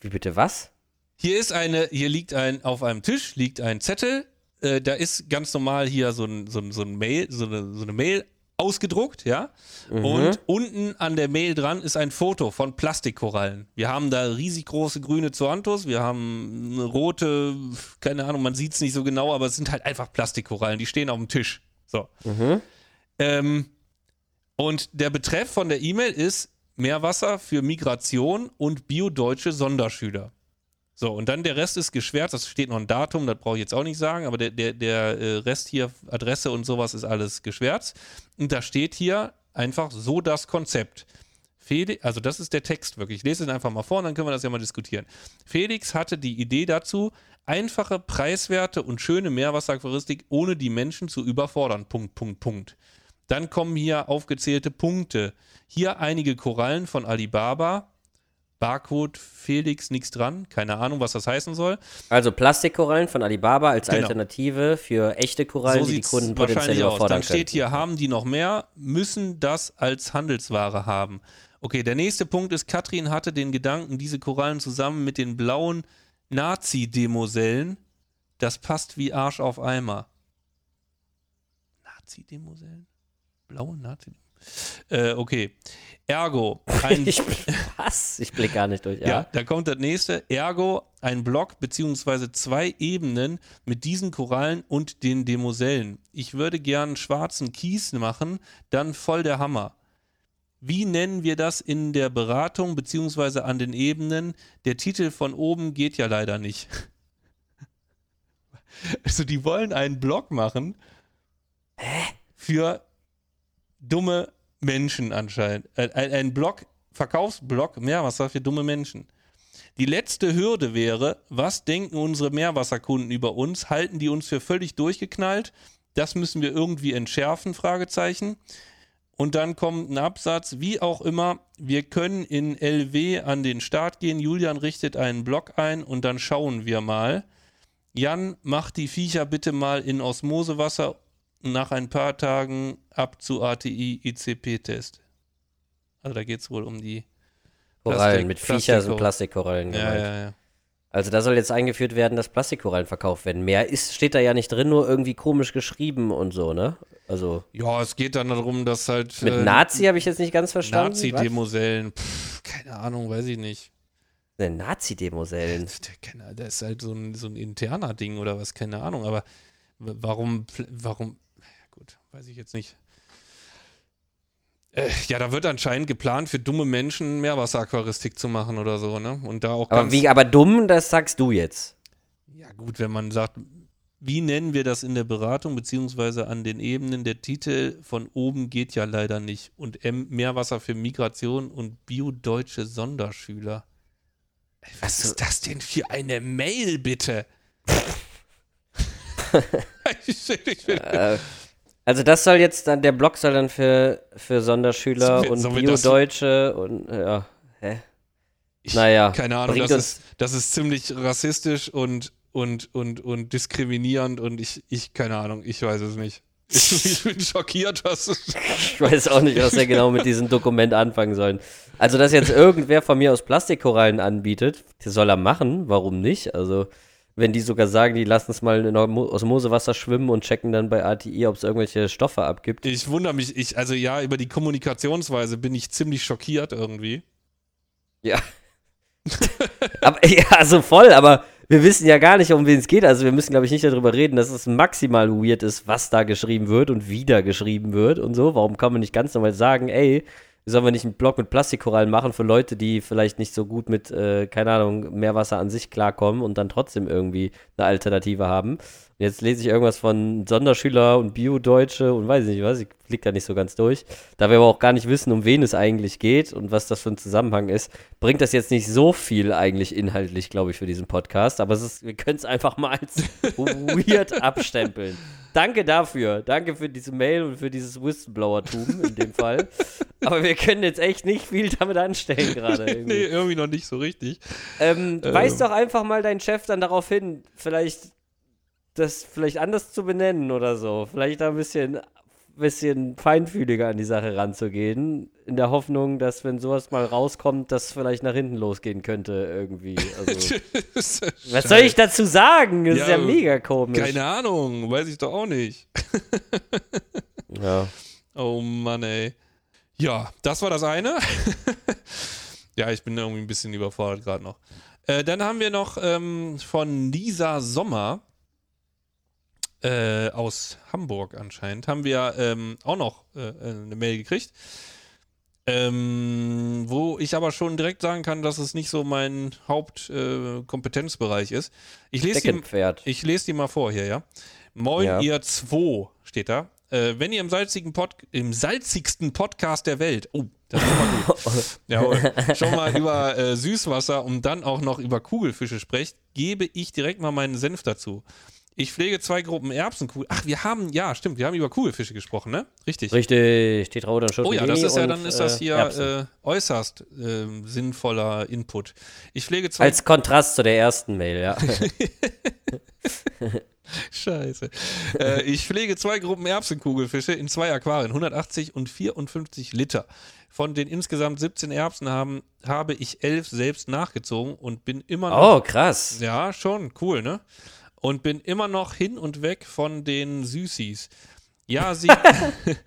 Wie bitte was? Hier ist eine, hier liegt ein, auf einem Tisch liegt ein Zettel. Äh, da ist ganz normal hier so ein, so ein, so ein Mail, so eine, so eine Mail ausgedruckt, ja. Mhm. Und unten an der Mail dran ist ein Foto von Plastikkorallen. Wir haben da riesig große grüne Zoanthus, wir haben eine rote, keine Ahnung, man sieht es nicht so genau, aber es sind halt einfach Plastikkorallen, die stehen auf dem Tisch. So. Mhm. Ähm, und der Betreff von der E-Mail ist Meerwasser für Migration und biodeutsche Sonderschüler. So, und dann der Rest ist geschwärzt, das steht noch ein Datum, das brauche ich jetzt auch nicht sagen, aber der, der, der äh, Rest hier, Adresse und sowas ist alles geschwärzt. Und da steht hier einfach so das Konzept. Felix, also das ist der Text wirklich. Ich lese es einfach mal vor und dann können wir das ja mal diskutieren. Felix hatte die Idee dazu, einfache, preiswerte und schöne Meerwasseraquaristik ohne die Menschen zu überfordern. Punkt, Punkt, Punkt. Dann kommen hier aufgezählte Punkte. Hier einige Korallen von Alibaba, Barcode Felix nichts dran. Keine Ahnung, was das heißen soll. Also Plastikkorallen von Alibaba als genau. Alternative für echte Korallen, so die die Kunden potenziell überfordern Dann steht hier, haben die noch mehr, müssen das als Handelsware haben. Okay, der nächste Punkt ist, Katrin hatte den Gedanken, diese Korallen zusammen mit den blauen Nazi-Demosellen, das passt wie Arsch auf Eimer. Nazi-Demosellen? Blaue Nazi? Äh, okay. Ergo. Ein (laughs) ich, was? Ich blicke gar nicht durch. Ja. ja, da kommt das nächste. Ergo, ein Block beziehungsweise zwei Ebenen mit diesen Korallen und den Demosellen. Ich würde gern schwarzen Kies machen, dann voll der Hammer. Wie nennen wir das in der Beratung beziehungsweise an den Ebenen? Der Titel von oben geht ja leider nicht. (laughs) Also die wollen einen Blog machen Hä? für dumme Menschen anscheinend. Ein, ein Blog, Verkaufsblog, Meerwasser für dumme Menschen. Die letzte Hürde wäre, was denken unsere Meerwasserkunden über uns? Halten die uns für völlig durchgeknallt? Das müssen wir irgendwie entschärfen, Fragezeichen. Und dann kommt ein Absatz, wie auch immer, wir können in LW an den Start gehen. Julian richtet einen Blog ein und dann schauen wir mal. Jan, mach die Viecher bitte mal in Osmosewasser nach ein paar Tagen ab zu ATI-ICP-Test. Also da geht es wohl um die Korallen, Plastik, mit Viecher sind Plastikkorallen ja, ja, ja. Also da soll jetzt eingeführt werden, dass Plastikkorallen verkauft werden. Mehr ist, steht da ja nicht drin, nur irgendwie komisch geschrieben und so, ne? Also. Ja, es geht dann darum, dass halt. Mit äh, Nazi habe ich jetzt nicht ganz verstanden. Nazi-Demosellen, keine Ahnung, weiß ich nicht. Ne, Nazi-Demosellen. Der, der ist halt so ein, so ein interner Ding oder was, keine Ahnung. Aber warum, warum, weiß ich jetzt nicht. Äh, ja, da wird anscheinend geplant, für dumme Menschen Meerwasseraquaristik zu machen oder so, ne? Und da auch aber wie, aber dumm, das sagst du jetzt. Ja, gut, wenn man sagt, wie nennen wir das in der Beratung, beziehungsweise an den Ebenen? Der Titel von oben geht ja leider nicht. Und M Meerwasser für Migration und biodeutsche Sonderschüler. Was ist das denn für eine Mail, bitte? (laughs) (laughs) äh, also das soll jetzt dann, der Blog soll dann für, für Sonderschüler so, und so Bio-Deutsche und ja, hä? Ich, naja. Keine Ahnung, das ist, das ist ziemlich rassistisch und, und, und, und diskriminierend und ich, ich, keine Ahnung, ich weiß es nicht. Ich, (laughs) bin schockiert, was (laughs) Ich weiß auch nicht, was er genau mit diesem Dokument anfangen soll. Also, dass jetzt irgendwer von mir aus Plastikkorallen anbietet, das soll er machen, warum nicht? Also, wenn die sogar sagen, die lassen es mal in Osmosewasser schwimmen und checken dann bei ATI, ob es irgendwelche Stoffe abgibt. Ich wundere mich, ich, also ja, über die Kommunikationsweise bin ich ziemlich schockiert irgendwie. Ja. (laughs) (laughs) aber, ja, also voll, aber wir wissen ja gar nicht, um wen es geht. Also wir müssen, glaube ich, nicht darüber reden, dass es maximal weird ist, was da geschrieben wird und wie da geschrieben wird und so. Warum kann man nicht ganz normal sagen, ey, sollen wir nicht einen Blog mit Plastikkorallen machen für Leute, die vielleicht nicht so gut mit, äh, keine Ahnung, Meerwasser an sich klarkommen und dann trotzdem irgendwie eine Alternative haben. Jetzt lese ich irgendwas von Sonderschüler und Bio-Deutsche und weiß nicht was, ich blick da nicht so ganz durch. Da wir aber auch gar nicht wissen, um wen es eigentlich geht und was das für ein Zusammenhang ist, bringt das jetzt nicht so viel eigentlich inhaltlich, glaube ich, für diesen Podcast. Aber es ist, wir können es einfach mal als (laughs) weird abstempeln. Danke dafür. Danke für diese Mail und für dieses Whistleblower-Tum in dem Fall. Aber wir können jetzt echt nicht viel damit anstellen gerade. (laughs) nee, irgendwie noch nicht so richtig. Ähm, ähm. Weis doch einfach mal deinen Chef dann darauf hin, vielleicht das vielleicht anders zu benennen oder so. Vielleicht da ein bisschen, bisschen feinfühliger an die Sache ranzugehen. In der Hoffnung, dass, wenn sowas mal rauskommt, das vielleicht nach hinten losgehen könnte irgendwie. Also, (laughs) was soll ich dazu sagen? Das ja, ist ja mega komisch. Keine Ahnung, weiß ich doch auch nicht. (laughs) ja. Oh Mann, ey. Ja, das war das eine. (laughs) ja, ich bin irgendwie ein bisschen überfordert gerade noch. Äh, dann haben wir noch ähm, von Lisa Sommer äh, aus Hamburg anscheinend, haben wir ähm, auch noch äh, eine Mail gekriegt. Ähm, wo ich aber schon direkt sagen kann, dass es nicht so mein Hauptkompetenzbereich äh, ist. Ich lese, die, ich lese die mal vor hier, ja. Moin, ja. ihr zwei, steht da. Äh, wenn ihr im, salzigen Pod im salzigsten Podcast der Welt, oh, das ist schon mal gut, (laughs) ja, schon mal über äh, Süßwasser und dann auch noch über Kugelfische sprecht, gebe ich direkt mal meinen Senf dazu. Ich pflege zwei Gruppen Erbsenkugel. Ach, wir haben, ja, stimmt, wir haben über Kugelfische gesprochen, ne? Richtig. Richtig, Tetraoder Oh ja, das ist ja, dann ist das hier äh, äußerst äh, sinnvoller Input. Ich pflege zwei. Als Kontrast zu der ersten Mail, ja. (laughs) Scheiße. Äh, ich pflege zwei Gruppen Erbsenkugelfische in zwei Aquarien, 180 und 54 Liter. Von den insgesamt 17 Erbsen haben, habe ich elf selbst nachgezogen und bin immer noch. Oh, krass. Ja, schon, cool, ne? Und bin immer noch hin und weg von den Süßis. Ja, (laughs) sie.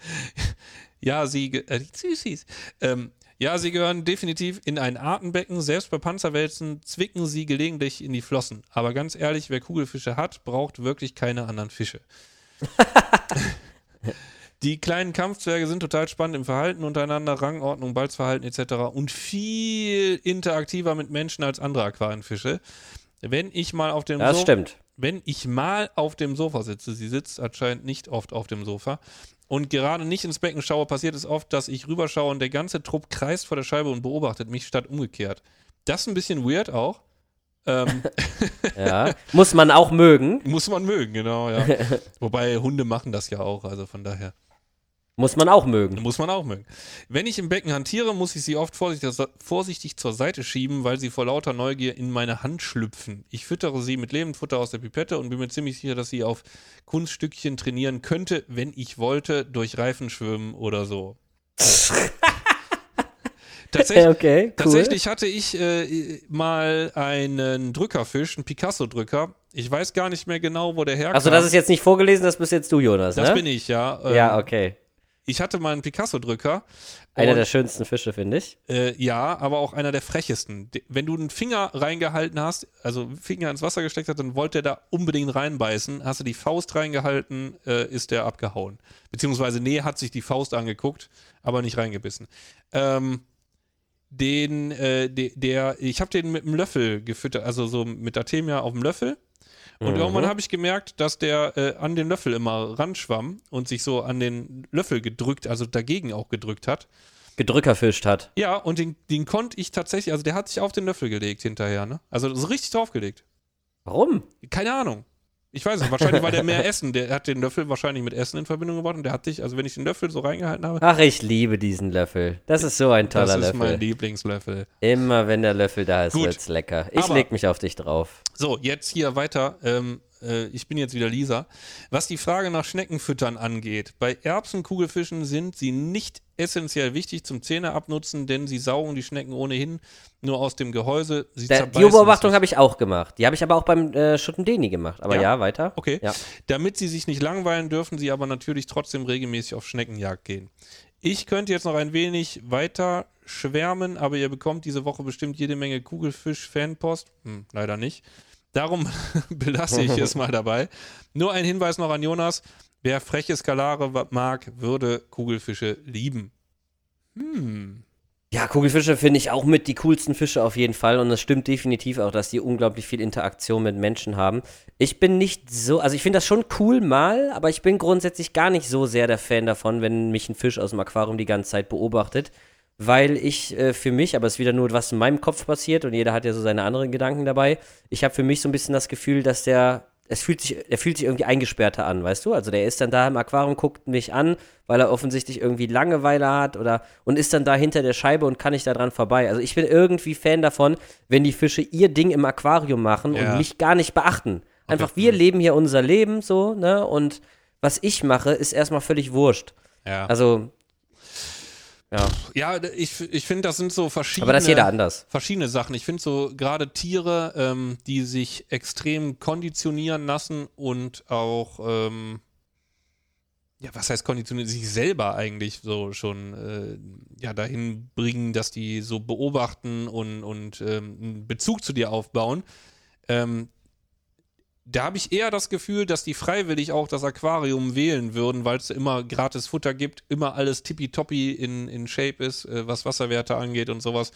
(laughs) ja, sie. Äh, Süßis. Ähm, ja, sie gehören definitiv in ein Artenbecken. Selbst bei Panzerwälzen zwicken sie gelegentlich in die Flossen. Aber ganz ehrlich, wer Kugelfische hat, braucht wirklich keine anderen Fische. (laughs) Die kleinen Kampfzwerge sind total spannend im Verhalten untereinander, Rangordnung, Balzverhalten etc. und viel interaktiver mit Menschen als andere Aquarienfische. Wenn ich mal auf dem Das so stimmt wenn ich mal auf dem Sofa sitze, sie sitzt anscheinend nicht oft auf dem Sofa, und gerade nicht ins Becken schaue, passiert es oft, dass ich rüberschaue und der ganze Trupp kreist vor der Scheibe und beobachtet mich statt umgekehrt. Das ist ein bisschen weird auch. Ähm (laughs) ja, muss man auch mögen. Muss man mögen, genau, ja. (laughs) Wobei Hunde machen das ja auch, also von daher. Muss man auch mögen. Muss man auch mögen. Wenn ich im Becken hantiere, muss ich sie oft vorsichtig, vorsichtig, zur Seite schieben, weil sie vor lauter Neugier in meine Hand schlüpfen. Ich füttere sie mit Lebendfutter aus der Pipette und bin mir ziemlich sicher, dass sie auf Kunststückchen trainieren könnte, wenn ich wollte, durch Reifen schwimmen oder so. (laughs) Tatsächlich, okay, cool. tatsächlich, hatte ich äh, mal einen Drückerfisch, einen Picasso-Drücker. Ich weiß gar nicht mehr genau, wo der herkommt. Also das ist jetzt nicht vorgelesen, das bist jetzt du, Jonas, Das ne? bin ich, ja. Ähm, ja, okay ich hatte mal einen Picasso-Drücker. Einer der schönsten Fische, finde ich. Äh, ja, aber auch einer der frechesten. Wenn du einen Finger reingehalten hast, also Finger ins Wasser gesteckt hast, dann wollte er da unbedingt reinbeißen. Hast du die Faust reingehalten, äh, ist der abgehauen. Beziehungsweise, nee, hat sich die Faust angeguckt, aber nicht reingebissen. Ähm, den, äh, de, der, ich habe den mit einem Löffel gefüttert, also so mit Artemia auf dem Löffel. Und mhm. irgendwann habe ich gemerkt, dass der äh, an den Löffel immer ranschwamm und sich so an den Löffel gedrückt, also dagegen auch gedrückt hat. Gedrückerfischt hat. Ja, und den, den konnte ich tatsächlich, also der hat sich auf den Löffel gelegt hinterher, ne? Also so richtig draufgelegt. Warum? Keine Ahnung. Ich weiß nicht, wahrscheinlich war der mehr (laughs) Essen. Der hat den Löffel wahrscheinlich mit Essen in Verbindung gebracht und der hat dich, also wenn ich den Löffel so reingehalten habe. Ach, ich liebe diesen Löffel. Das ist so ein toller Löffel. Das ist Löffel. mein Lieblingslöffel. Immer wenn der Löffel da ist, Gut. wird's lecker. Ich Aber, leg mich auf dich drauf. So, jetzt hier weiter. Ähm, äh, ich bin jetzt wieder Lisa. Was die Frage nach Schneckenfüttern angeht, bei Erbsenkugelfischen sind sie nicht essentiell wichtig zum Zähneabnutzen, denn sie saugen die Schnecken ohnehin nur aus dem Gehäuse. Der, die Beobachtung habe ich auch gemacht. Die habe ich aber auch beim äh, Schuttendeni gemacht. Aber ja, ja weiter. Okay. Ja. Damit sie sich nicht langweilen, dürfen sie aber natürlich trotzdem regelmäßig auf Schneckenjagd gehen. Ich könnte jetzt noch ein wenig weiter schwärmen, aber ihr bekommt diese Woche bestimmt jede Menge Kugelfisch-Fanpost. Hm, leider nicht. Darum (laughs) belasse ich es mal dabei. Nur ein Hinweis noch an Jonas. Wer freche Skalare mag, würde Kugelfische lieben. Hm. Ja, Kugelfische finde ich auch mit die coolsten Fische auf jeden Fall. Und es stimmt definitiv auch, dass die unglaublich viel Interaktion mit Menschen haben. Ich bin nicht so, also ich finde das schon cool mal, aber ich bin grundsätzlich gar nicht so sehr der Fan davon, wenn mich ein Fisch aus dem Aquarium die ganze Zeit beobachtet. Weil ich äh, für mich, aber es ist wieder nur, was in meinem Kopf passiert und jeder hat ja so seine anderen Gedanken dabei. Ich habe für mich so ein bisschen das Gefühl, dass der es fühlt sich, er fühlt sich irgendwie eingesperrter an, weißt du? Also der ist dann da im Aquarium, guckt mich an, weil er offensichtlich irgendwie Langeweile hat oder und ist dann da hinter der Scheibe und kann nicht da dran vorbei. Also ich bin irgendwie Fan davon, wenn die Fische ihr Ding im Aquarium machen Ja. und mich gar nicht beachten. Einfach, Okay. wir leben hier unser Leben so, ne? Und was ich mache, ist erstmal völlig wurscht. Ja. Also, ja. ja, ich, ich finde, das sind so verschiedene. Aber das jeder anders. verschiedene Sachen. Ich finde so gerade Tiere, ähm, die sich extrem konditionieren lassen und auch, ähm, ja, was heißt konditionieren, sich selber eigentlich so schon äh, ja, dahin bringen, dass die so beobachten und, und ähm, einen Bezug zu dir aufbauen. Da habe ich eher das Gefühl, dass die freiwillig auch das Aquarium wählen würden, weil es immer gratis Futter gibt, immer alles tippitoppi in, in Shape ist, äh, was Wasserwerte angeht und sowas.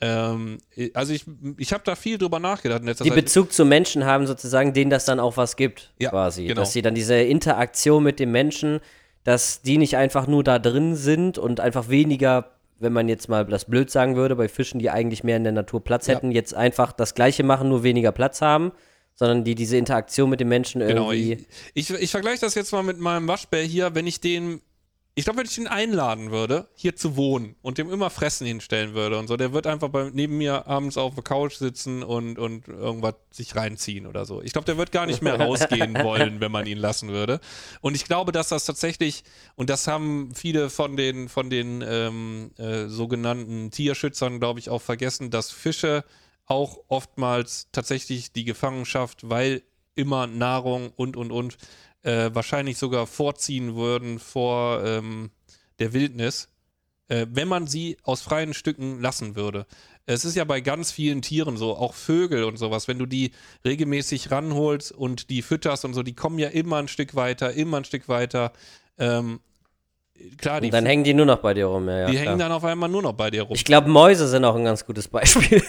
Ähm, also ich, ich habe da viel drüber nachgedacht Die Zeit. Bezug zu Menschen haben sozusagen, denen das dann auch was gibt, Ja, quasi. genau. Dass sie dann diese Interaktion mit dem Menschen, dass die nicht einfach nur da drin sind und einfach weniger, wenn man jetzt mal das blöd sagen würde, bei Fischen, die eigentlich mehr in der Natur Platz Ja. hätten, jetzt einfach das Gleiche machen, nur weniger Platz haben, sondern die diese Interaktion mit dem Menschen Genau, irgendwie. ich, ich, ich vergleiche das jetzt mal mit meinem Waschbär hier, wenn ich den, ich glaube, wenn ich den einladen würde, hier zu wohnen und dem immer Fressen hinstellen würde und so, der wird einfach bei, neben mir abends auf der Couch sitzen und, und irgendwas sich reinziehen oder so. Ich glaube, der wird gar nicht mehr (laughs) rausgehen wollen, wenn man ihn lassen würde. Und ich glaube, dass das tatsächlich, und das haben viele von den, von den ähm, äh, sogenannten Tierschützern, glaube ich, auch vergessen, dass Fische auch oftmals tatsächlich die Gefangenschaft, weil immer Nahrung und und und äh, wahrscheinlich sogar vorziehen würden vor ähm, der Wildnis, äh, wenn man sie aus freien Stücken lassen würde. Es ist ja bei ganz vielen Tieren so, auch Vögel und sowas, wenn du die regelmäßig ranholst und die fütterst und so, die kommen ja immer ein Stück weiter, immer ein Stück weiter. Ähm, klar, die, Und dann hängen die nur noch bei dir rum, ja. ja die klar. hängen dann auf einmal nur noch bei dir rum. ich glaube, Mäuse sind auch ein ganz gutes Beispiel.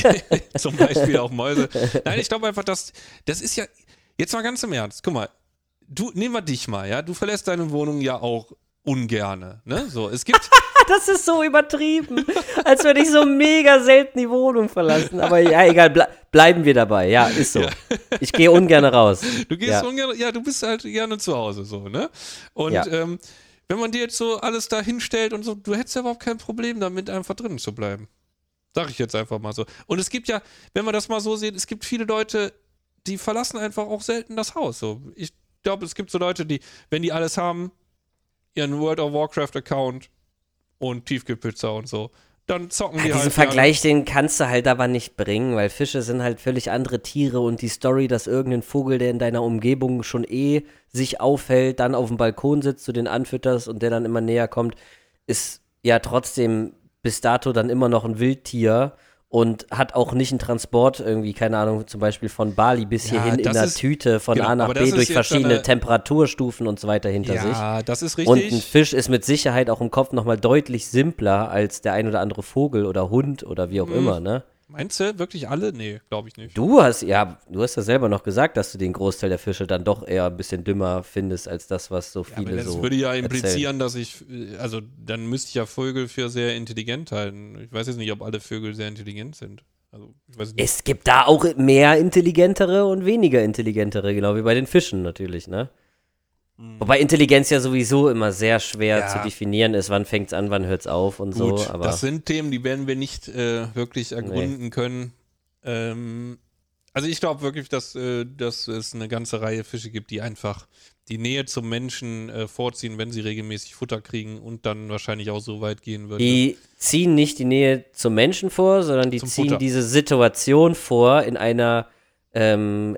(laughs) Zum Beispiel auch Mäuse. (laughs) Nein, ich glaube einfach, dass das ist ja jetzt mal ganz im Ernst. Guck mal, du nehmen wir dich mal, ja. Du verlässt deine Wohnung ja auch ungerne, ne? So, es gibt (laughs) Das ist so übertrieben. Als würde ich so mega selten die Wohnung verlassen. Aber ja, egal, ble bleiben wir dabei. Ja, ist so. Ich gehe ungern raus. Du gehst Ja. ungern, ja, du bist halt gerne zu Hause so, ne? Und Ja. ähm, wenn man dir jetzt so alles da hinstellt und so, du hättest ja überhaupt kein Problem damit, einfach drinnen zu bleiben. Sag ich jetzt einfach mal so. Und es gibt ja, wenn man das mal so sieht, es gibt viele Leute, die verlassen einfach auch selten das Haus. So. Ich glaube, es gibt so Leute, die, wenn die alles haben, ihren World of Warcraft-Account und Tiefkühlpizza und so, dann zocken Ja, die diesen halt. Vergleich, den kannst du halt aber nicht bringen, weil Fische sind halt völlig andere Tiere und die Story, dass irgendein Vogel, der in deiner Umgebung schon eh sich aufhält, dann auf dem Balkon sitzt, du den anfütterst und der dann immer näher kommt, ist ja trotzdem bis dato dann immer noch ein Wildtier und hat auch nicht einen Transport irgendwie, keine Ahnung, zum Beispiel von Bali bis Ja, hierhin in einer ist- Tüte von genau, A nach B durch verschiedene eine- Temperaturstufen und so weiter hinter sich. Ja, das ist Und richtig. ein Fisch ist mit Sicherheit auch im Kopf nochmal deutlich simpler als der ein oder andere Vogel oder Hund oder wie auch Mhm. immer, ne? Meinst du wirklich alle? Nee, glaube ich nicht. Du hast, ja, du hast ja selber noch gesagt, dass du den Großteil der Fische dann doch eher ein bisschen dümmer findest als das, was so Ja, aber viele das so würde ja erzählen. implizieren, dass ich, äh, also dann müsste ich ja Vögel für sehr intelligent halten. Ich weiß jetzt nicht, ob alle Vögel sehr intelligent sind. Also, ich weiß nicht. Es gibt da auch mehr intelligentere und weniger intelligentere, genau wie bei den Fischen natürlich, ne? Wobei Intelligenz ja sowieso immer sehr schwer Mhm. Ja. zu definieren ist, wann fängt's an, wann hört's auf und Gut, so, aber das sind Themen, die werden wir nicht äh, wirklich ergründen können. Ähm, also ich glaube wirklich, dass, äh, dass es eine ganze Reihe Fische gibt, die einfach die Nähe zum Menschen äh, vorziehen, wenn sie regelmäßig Futter kriegen und dann wahrscheinlich auch so weit gehen würden. Die ziehen nicht die Nähe zum Menschen vor, sondern die Zum ziehen Futter. diese Situation vor, in einer ähm,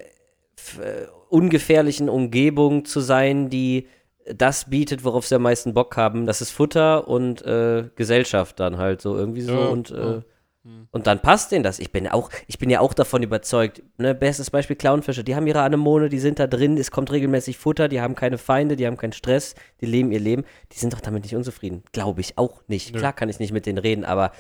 äh, ungefährlichen Umgebung zu sein, die das bietet, worauf sie am meisten Bock haben. Das ist Futter und äh, Gesellschaft dann halt so irgendwie so Ja, und äh, ja. Hm. Und dann passt denen das. Ich bin auch, ich bin ja auch davon überzeugt. Ne, bestes Beispiel Clownfische. Die haben ihre Anemone, die sind da drin, es kommt regelmäßig Futter, die haben keine Feinde, die haben keinen Stress, die leben ihr Leben. Die sind doch damit nicht unzufrieden. Glaube ich auch nicht. Nö. Klar kann ich nicht mit denen reden, aber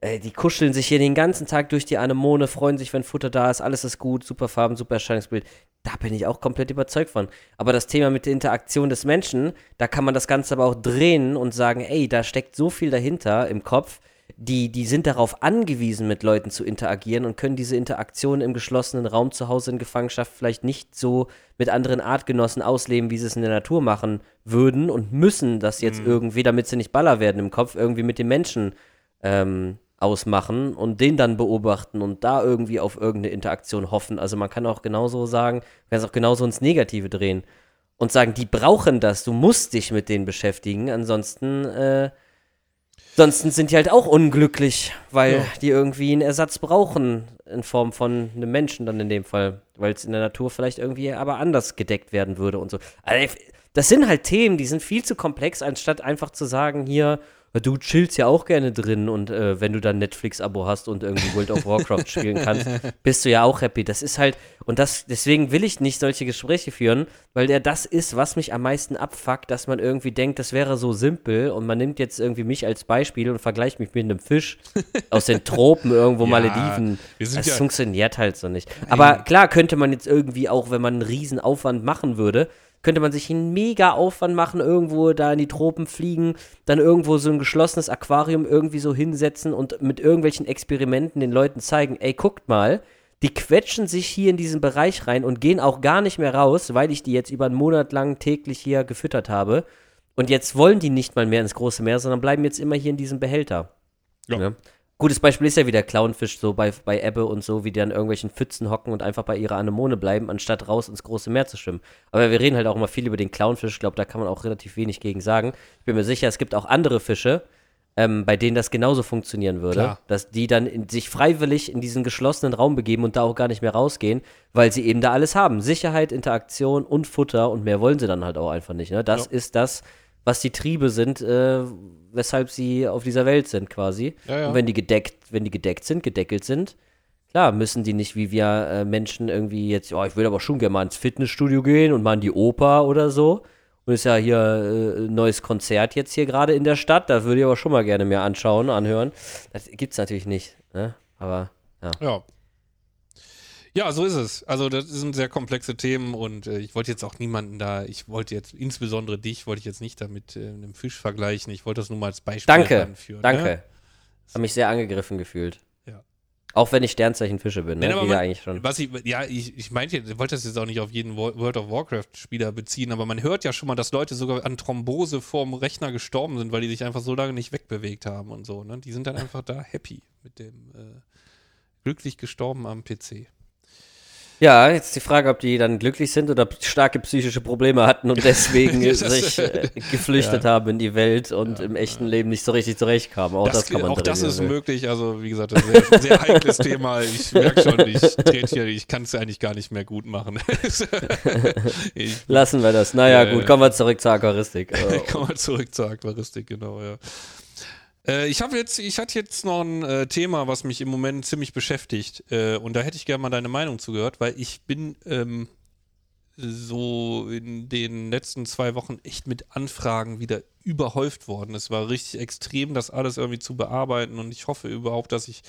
äh, die kuscheln sich hier den ganzen Tag durch die Anemone, freuen sich, wenn Futter da ist, alles ist gut, super Farben, super Erscheinungsbild. Da bin ich auch komplett überzeugt von. Aber das Thema mit der Interaktion des Menschen, da kann man das Ganze aber auch drehen und sagen, ey, da steckt so viel dahinter im Kopf die, die sind darauf angewiesen, mit Leuten zu interagieren und können diese Interaktion im geschlossenen Raum zu Hause in Gefangenschaft vielleicht nicht so mit anderen Artgenossen ausleben, wie sie es in der Natur machen würden und müssen das jetzt mhm. irgendwie, damit sie nicht Baller werden im Kopf, irgendwie mit den Menschen ähm, ausmachen und den dann beobachten und da irgendwie auf irgendeine Interaktion hoffen. Also man kann auch genauso sagen, man kann es auch genauso ins Negative drehen und sagen, die brauchen das, du musst dich mit denen beschäftigen, ansonsten äh, Ansonsten sind die halt auch unglücklich, weil ja. die irgendwie einen Ersatz brauchen in Form von einem Menschen dann in dem Fall, weil es in der Natur vielleicht irgendwie aber anders gedeckt werden würde und so. Also, das sind halt Themen, die sind viel zu komplex, anstatt einfach zu sagen, hier, du chillst ja auch gerne drin und äh, wenn du dann Netflix-Abo hast und irgendwie World of Warcraft spielen kannst, (laughs) bist du ja auch happy. Das ist halt, und das, deswegen will ich nicht solche Gespräche führen, weil der das ist, was mich am meisten abfuckt, dass man irgendwie denkt, das wäre so simpel und man nimmt jetzt irgendwie mich als Beispiel und vergleicht mich mit einem Fisch aus den Tropen irgendwo (laughs) ja, Malediven. Das ja funktioniert halt so nicht. Aber klar könnte man jetzt irgendwie auch, wenn man einen riesen Aufwand machen würde, könnte man sich einen mega Aufwand machen, irgendwo da in die Tropen fliegen, dann irgendwo so ein geschlossenes Aquarium irgendwie so hinsetzen und mit irgendwelchen Experimenten den Leuten zeigen, ey, guckt mal, die quetschen sich hier in diesen Bereich rein und gehen auch gar nicht mehr raus, weil ich die jetzt über einen Monat lang täglich hier gefüttert habe. Und jetzt wollen die nicht mal mehr ins große Meer, sondern bleiben jetzt immer hier in diesem Behälter. Ja. ja. Gutes Beispiel ist ja wieder Clownfisch, so bei, bei Ebbe und so, wie die an irgendwelchen Pfützen hocken und einfach bei ihrer Anemone bleiben, anstatt raus ins große Meer zu schwimmen. Aber wir reden halt auch immer viel über den Clownfisch. Ich glaube, da kann man auch relativ wenig gegen sagen. Ich bin mir sicher, es gibt auch andere Fische, ähm, bei denen das genauso funktionieren würde. Klar. Dass die dann in, sich freiwillig in diesen geschlossenen Raum begeben und da auch gar nicht mehr rausgehen, weil sie eben da alles haben. Sicherheit, Interaktion und Futter und mehr wollen sie dann halt auch einfach nicht. Ne? Das ja. ist das, was die Triebe sind, äh, weshalb sie auf dieser Welt sind quasi. Ja, ja. Und wenn die gedeckt, wenn die gedeckt sind, gedeckelt sind, klar, müssen die nicht wie wir äh, Menschen irgendwie jetzt, oh, ich würde aber schon gerne mal ins Fitnessstudio gehen und mal in die Oper oder so. Und ist ja hier äh, ein neues Konzert jetzt hier gerade in der Stadt. Da würde ich aber schon mal gerne mehr anschauen, anhören. Das gibt es natürlich nicht. Ne? Aber ja. Ja. Ja, so ist es. Also das sind sehr komplexe Themen und äh, ich wollte jetzt auch niemanden da, ich wollte jetzt, insbesondere dich, wollte ich jetzt nicht damit äh, einem Fisch vergleichen. Ich wollte das nur mal als Beispiel danke, anführen. Danke, danke. Ne? Habe mich sehr angegriffen gefühlt. Ja. Auch wenn ich Sternzeichen Fische bin, ne? man, eigentlich schon. Was ich, ja, ich, ich meinte, ich wollte das jetzt auch nicht auf jeden World of Warcraft-Spieler beziehen, aber man hört ja schon mal, dass Leute sogar an Thrombose vorm Rechner gestorben sind, weil die sich einfach so lange nicht wegbewegt haben und so. Ne? Die sind dann einfach da happy mit dem äh, glücklich gestorben am PC. Ja, jetzt die Frage, ob die dann glücklich sind oder starke psychische Probleme hatten und deswegen (laughs) sich äh, (laughs) geflüchtet ja. haben in die Welt und ja, im echten ja. Leben nicht so richtig zurechtkamen. Auch das, das kann man Auch das ist möglich. Also, wie gesagt, ein sehr, sehr heikles Thema. Ich merke schon, ich trete hier, ich kann es eigentlich gar nicht mehr gut machen. (laughs) ich, Lassen wir das. Naja, gut, kommen wir zurück zur Aquaristik. kommen wir zurück zur Aquaristik, genau, ja. Äh, ich habe jetzt, ich hatte jetzt noch ein äh, Thema, was mich im Moment ziemlich beschäftigt. Äh, und da hätte ich gerne mal deine Meinung zugehört, weil ich bin ähm, so in den letzten zwei Wochen echt mit Anfragen wieder überhäuft worden. Es war richtig extrem, das alles irgendwie zu bearbeiten und ich hoffe überhaupt, dass ich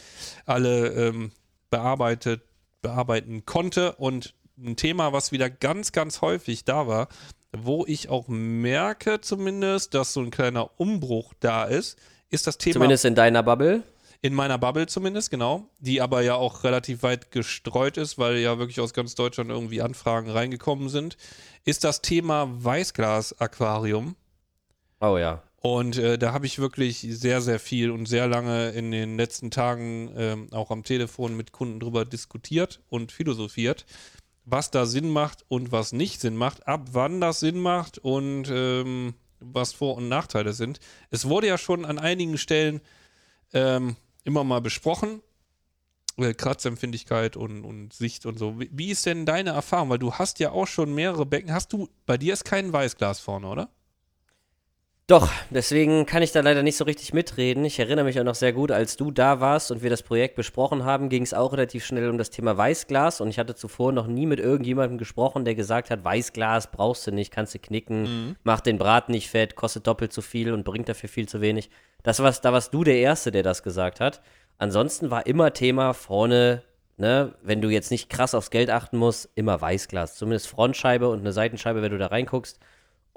alle ähm, bearbeitet, bearbeiten konnte. Und ein Thema, was wieder ganz, ganz häufig da war, wo ich auch merke zumindest, dass so ein kleiner Umbruch da ist, ist das Thema. Zumindest in deiner Bubble. In meiner Bubble zumindest, genau. Die aber ja auch relativ weit gestreut ist, weil ja wirklich aus ganz Deutschland irgendwie Anfragen reingekommen sind. Ist das Thema Weißglas-Aquarium. Oh ja. Und äh, da habe ich wirklich sehr, sehr viel und sehr lange in den letzten Tagen ähm, auch am Telefon mit Kunden drüber diskutiert und philosophiert, was da Sinn macht und was nicht Sinn macht, ab wann das Sinn macht und ähm, was Vor- und Nachteile sind. Es wurde ja schon an einigen Stellen ähm, immer mal besprochen. Äh, Kratzempfindigkeit und, und Sicht und so. Wie, wie, ist denn deine Erfahrung? Weil du hast ja auch schon mehrere Becken. Hast du, bei dir ist kein Weißglas vorne, oder? Doch, deswegen kann ich da leider nicht so richtig mitreden. Ich erinnere mich auch noch sehr gut, als du da warst und wir das Projekt besprochen haben, ging es auch relativ schnell um das Thema Weißglas und ich hatte zuvor noch nie mit irgendjemandem gesprochen, der gesagt hat, Weißglas brauchst du nicht, kannst du knicken, mhm. macht den Braten nicht fett, kostet doppelt so viel und bringt dafür viel zu wenig. Das war's, da warst du der Erste, der das gesagt hat. Ansonsten war immer Thema vorne, ne, wenn du jetzt nicht krass aufs Geld achten musst, immer Weißglas. Zumindest Frontscheibe und eine Seitenscheibe, wenn du da reinguckst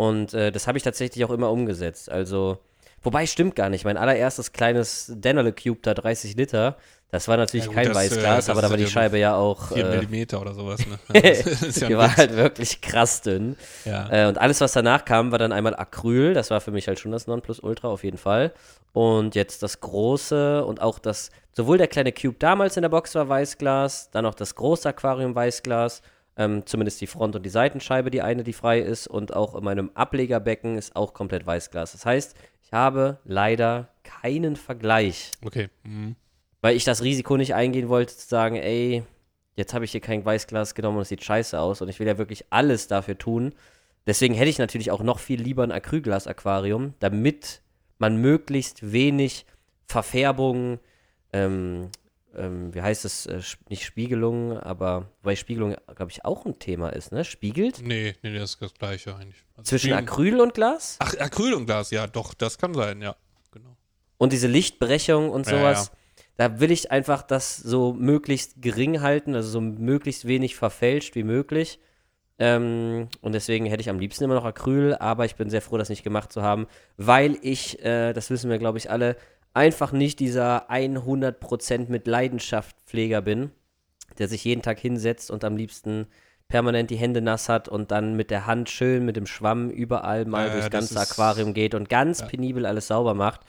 und äh, das habe ich tatsächlich auch immer umgesetzt. Also, wobei stimmt gar nicht. Mein allererstes kleines Dennerle Cube da 30 Liter, das war natürlich ja, gut, kein das, Weißglas, äh, aber da war die Scheibe ja auch. 4 äh, Millimeter oder sowas, ne? (laughs) ja die war halt wirklich krass dünn. Ja. Äh, und alles, was danach kam, war dann einmal Acryl. Das war für mich halt schon das Nonplusultra auf jeden Fall. Und jetzt das große und auch das, sowohl der kleine Cube damals in der Box war Weißglas, dann auch das große Aquarium Weißglas ähm, zumindest die Front- und die Seitenscheibe, die eine, die frei ist. Und auch in meinem Ablegerbecken ist auch komplett Weißglas. Das heißt, ich habe leider keinen Vergleich. Okay. Mhm. Weil ich das Risiko nicht eingehen wollte, zu sagen, ey, jetzt habe ich hier kein Weißglas genommen und es sieht scheiße aus. Und ich will ja wirklich alles dafür tun. Deswegen hätte ich natürlich auch noch viel lieber ein Acrylglas-Aquarium, damit man möglichst wenig Verfärbung, ähm, ähm, wie heißt es, äh, nicht Spiegelung, aber weil Spiegelung, glaube ich, auch ein Thema ist, ne? Spiegelt? Nee, nee, das ist das gleiche eigentlich. Also Zwischen Spiegeln. Acryl und Glas? Ach, Acryl und Glas, ja, doch, das kann sein, ja, genau. Und diese Lichtbrechung und sowas, ja, ja. da will ich einfach das so möglichst gering halten, also so möglichst wenig verfälscht wie möglich. Ähm, und deswegen hätte ich am liebsten immer noch Acryl, aber ich bin sehr froh, das nicht gemacht zu haben, weil ich, äh, das wissen wir, glaube ich, alle, einfach nicht dieser 100% mit Leidenschaft Pfleger bin, der sich jeden Tag hinsetzt und am liebsten permanent die Hände nass hat und dann mit der Hand schön mit dem Schwamm überall mal äh, durchs ganze Aquarium geht und ganz ja. penibel alles sauber macht.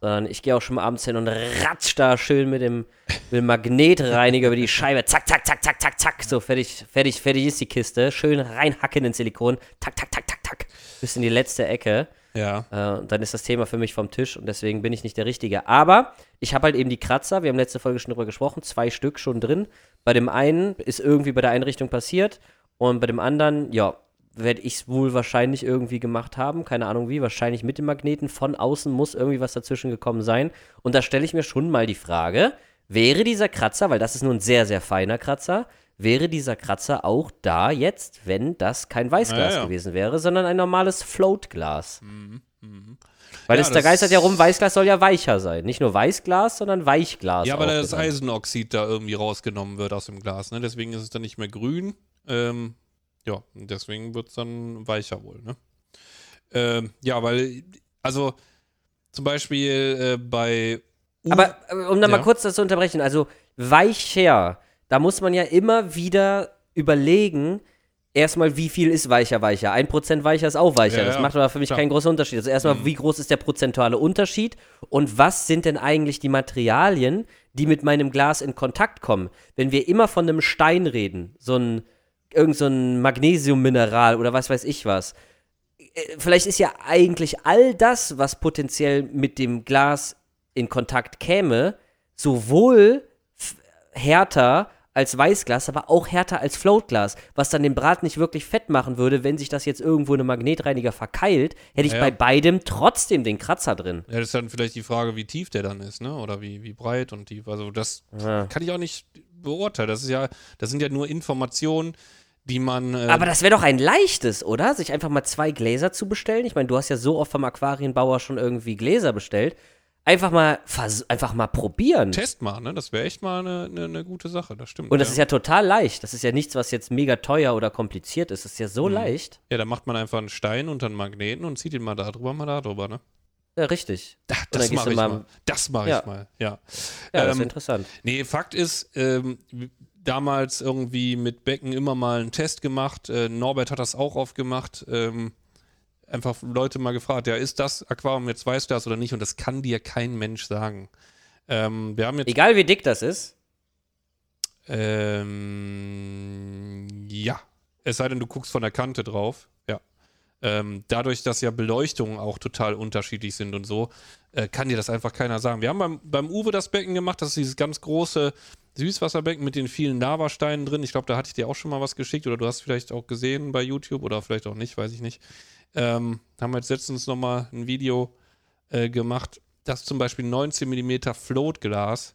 Sondern ich gehe auch schon mal abends hin und ratsch da schön mit dem, mit dem Magnetreiniger über die Scheibe. Zack, zack, zack, zack, zack, zack. So, fertig, fertig, fertig ist die Kiste. Schön reinhacken in Silikon. Tak, tak, tak, tak, tak. Bis in die letzte Ecke. Ja. Äh, dann ist das Thema für mich vom Tisch und deswegen bin ich nicht der Richtige. Aber ich habe halt eben die Kratzer, wir haben letzte Folge schon drüber gesprochen, zwei Stück schon drin. Bei dem einen ist irgendwie bei der Einrichtung passiert und bei dem anderen, ja, werde ich es wohl wahrscheinlich irgendwie gemacht haben. Keine Ahnung wie, wahrscheinlich mit dem Magneten. Von außen muss irgendwie was dazwischen gekommen sein. Und da stelle ich mir schon mal die Frage, wäre dieser Kratzer, weil das ist nur ein sehr, sehr feiner Kratzer, wäre dieser Kratzer auch da jetzt, wenn das kein Weißglas ja, ja. gewesen wäre, sondern ein normales Floatglas. Mhm. Mhm. Weil ja, es, da geistert ja rum, Weißglas soll ja weicher sein. Nicht nur Weißglas, sondern Weichglas. Ja, weil das genannt. Eisenoxid da irgendwie rausgenommen wird aus dem Glas. Ne? Deswegen ist es dann nicht mehr grün. Ähm, ja, deswegen wird es dann weicher wohl. Ne? Ähm, ja, weil, also zum Beispiel äh, bei. U Aber äh, um da ja. mal kurz das zu unterbrechen, also weicher da muss man ja immer wieder überlegen, erstmal, wie viel ist weicher, weicher. Ein Prozent weicher ist auch weicher. Ja, das macht aber für mich klar. keinen großen Unterschied. Also erstmal, mhm. wie groß ist der prozentuale Unterschied und was sind denn eigentlich die Materialien, die mit meinem Glas in Kontakt kommen? Wenn wir immer von einem Stein reden, so ein irgend so ein Magnesiummineral oder was weiß ich was. Äh, vielleicht ist ja eigentlich all das, was potenziell mit dem Glas in Kontakt käme, sowohl härter als Weißglas, aber auch härter als Floatglas, was dann den Brat nicht wirklich fett machen würde, wenn sich das jetzt irgendwo in einem Magnetreiniger verkeilt, hätte ich ja, bei beidem trotzdem den Kratzer drin. Ja, das ist dann vielleicht die Frage, wie tief der dann ist, ne? Oder wie, wie breit und tief. Also das ja. kann ich auch nicht beurteilen. Das ist ja, das sind ja nur Informationen, die man. Äh aber das wäre doch ein leichtes, oder? Sich einfach mal zwei Gläser zu bestellen. Ich meine, du hast ja so oft vom Aquarienbauer schon irgendwie Gläser bestellt einfach mal, einfach mal probieren. Test mal, ne? Das wäre echt mal eine, eine, eine, gute Sache, das stimmt. Und das ja. ist ja total leicht. Das ist ja nichts, was jetzt mega teuer oder kompliziert ist. Das ist ja so mhm. leicht. Ja, da macht man einfach einen Stein unter einen Magneten und zieht ihn mal da drüber, mal da drüber, ne? Ja, richtig. Da, das mache ich mal. mal. Das mache ja. ich mal, ja. Ja, ähm, das ist interessant. Nee, Fakt ist, ähm, damals irgendwie mit Becken immer mal einen Test gemacht. Äh, Norbert hat das auch oft gemacht. Ähm, einfach Leute mal gefragt, ja, ist das Aquarium jetzt Weißglas oder nicht? Und das kann dir kein Mensch sagen. Ähm, wir haben jetzt, Egal wie dick das ist. Ähm, ja. Es sei denn, du guckst von der Kante drauf. Ja. Ähm, dadurch, dass ja Beleuchtungen auch total unterschiedlich sind und so, äh, kann dir das einfach keiner sagen. Wir haben beim, beim Uwe das Becken gemacht, das ist dieses ganz große Süßwasserbecken mit den vielen Lavasteinen drin. Ich glaube, da hatte ich dir auch schon mal was geschickt oder du hast vielleicht auch gesehen bei YouTube oder vielleicht auch nicht, weiß ich nicht. Ähm, haben wir jetzt letztens nochmal ein Video äh, gemacht, das zum Beispiel 19 mm Floatglas.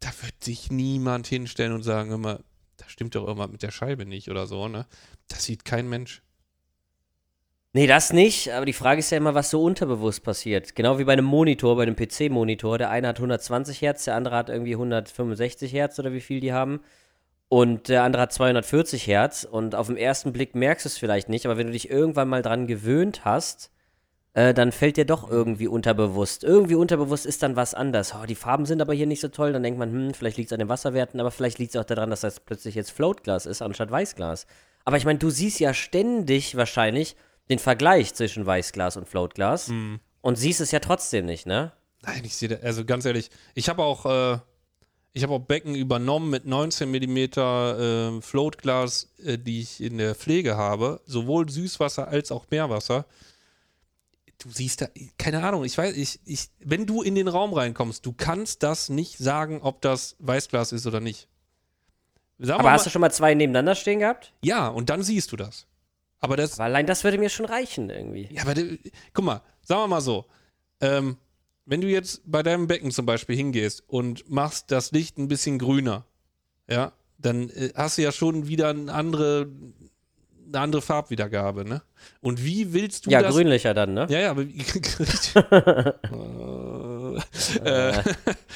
Da wird sich niemand hinstellen und sagen, immer, da stimmt doch irgendwas mit der Scheibe nicht oder so, ne? Das sieht kein Mensch. Nee, das nicht, aber die Frage ist ja immer, was so unterbewusst passiert. Genau wie bei einem Monitor, bei einem PC-Monitor. Der eine hat 120 Hertz, der andere hat irgendwie 165 Hertz oder wie viel die haben. Und der andere hat 240 Hertz. Und auf den ersten Blick merkst du es vielleicht nicht, aber wenn du dich irgendwann mal dran gewöhnt hast, äh, dann fällt dir doch irgendwie unterbewusst. Irgendwie unterbewusst ist dann was anders. Oh, die Farben sind aber hier nicht so toll. Dann denkt man, hm, vielleicht liegt es an den Wasserwerten, aber vielleicht liegt es auch daran, dass das plötzlich jetzt Floatglas ist anstatt Weißglas. Aber ich meine, du siehst ja ständig wahrscheinlich den Vergleich zwischen Weißglas und Floatglas Mhm. und siehst es ja trotzdem nicht, ne? Nein, ich sehe also ganz ehrlich, ich habe auch, äh, ich habe auch Becken übernommen mit 19 mm äh, Floatglas, äh, die ich in der Pflege habe, sowohl Süßwasser als auch Meerwasser. Du siehst da, keine Ahnung, ich weiß, ich, ich, wenn du in den Raum reinkommst, du kannst das nicht sagen, ob das Weißglas ist oder nicht. Sagen Aber hast mal, du schon mal zwei nebeneinander stehen gehabt? ja, und dann siehst du das. Aber das, Aber allein das würde mir schon reichen irgendwie. Ja, aber de- guck mal, sagen wir mal so. Ähm, wenn du jetzt bei deinem Becken zum Beispiel hingehst und machst das Licht ein bisschen grüner, ja, dann äh, hast du ja schon wieder eine andere, eine andere Farbwiedergabe, ne? Und wie willst du Ja, das? grünlicher dann, ne? Ja, ja, (laughs) (laughs) äh, äh,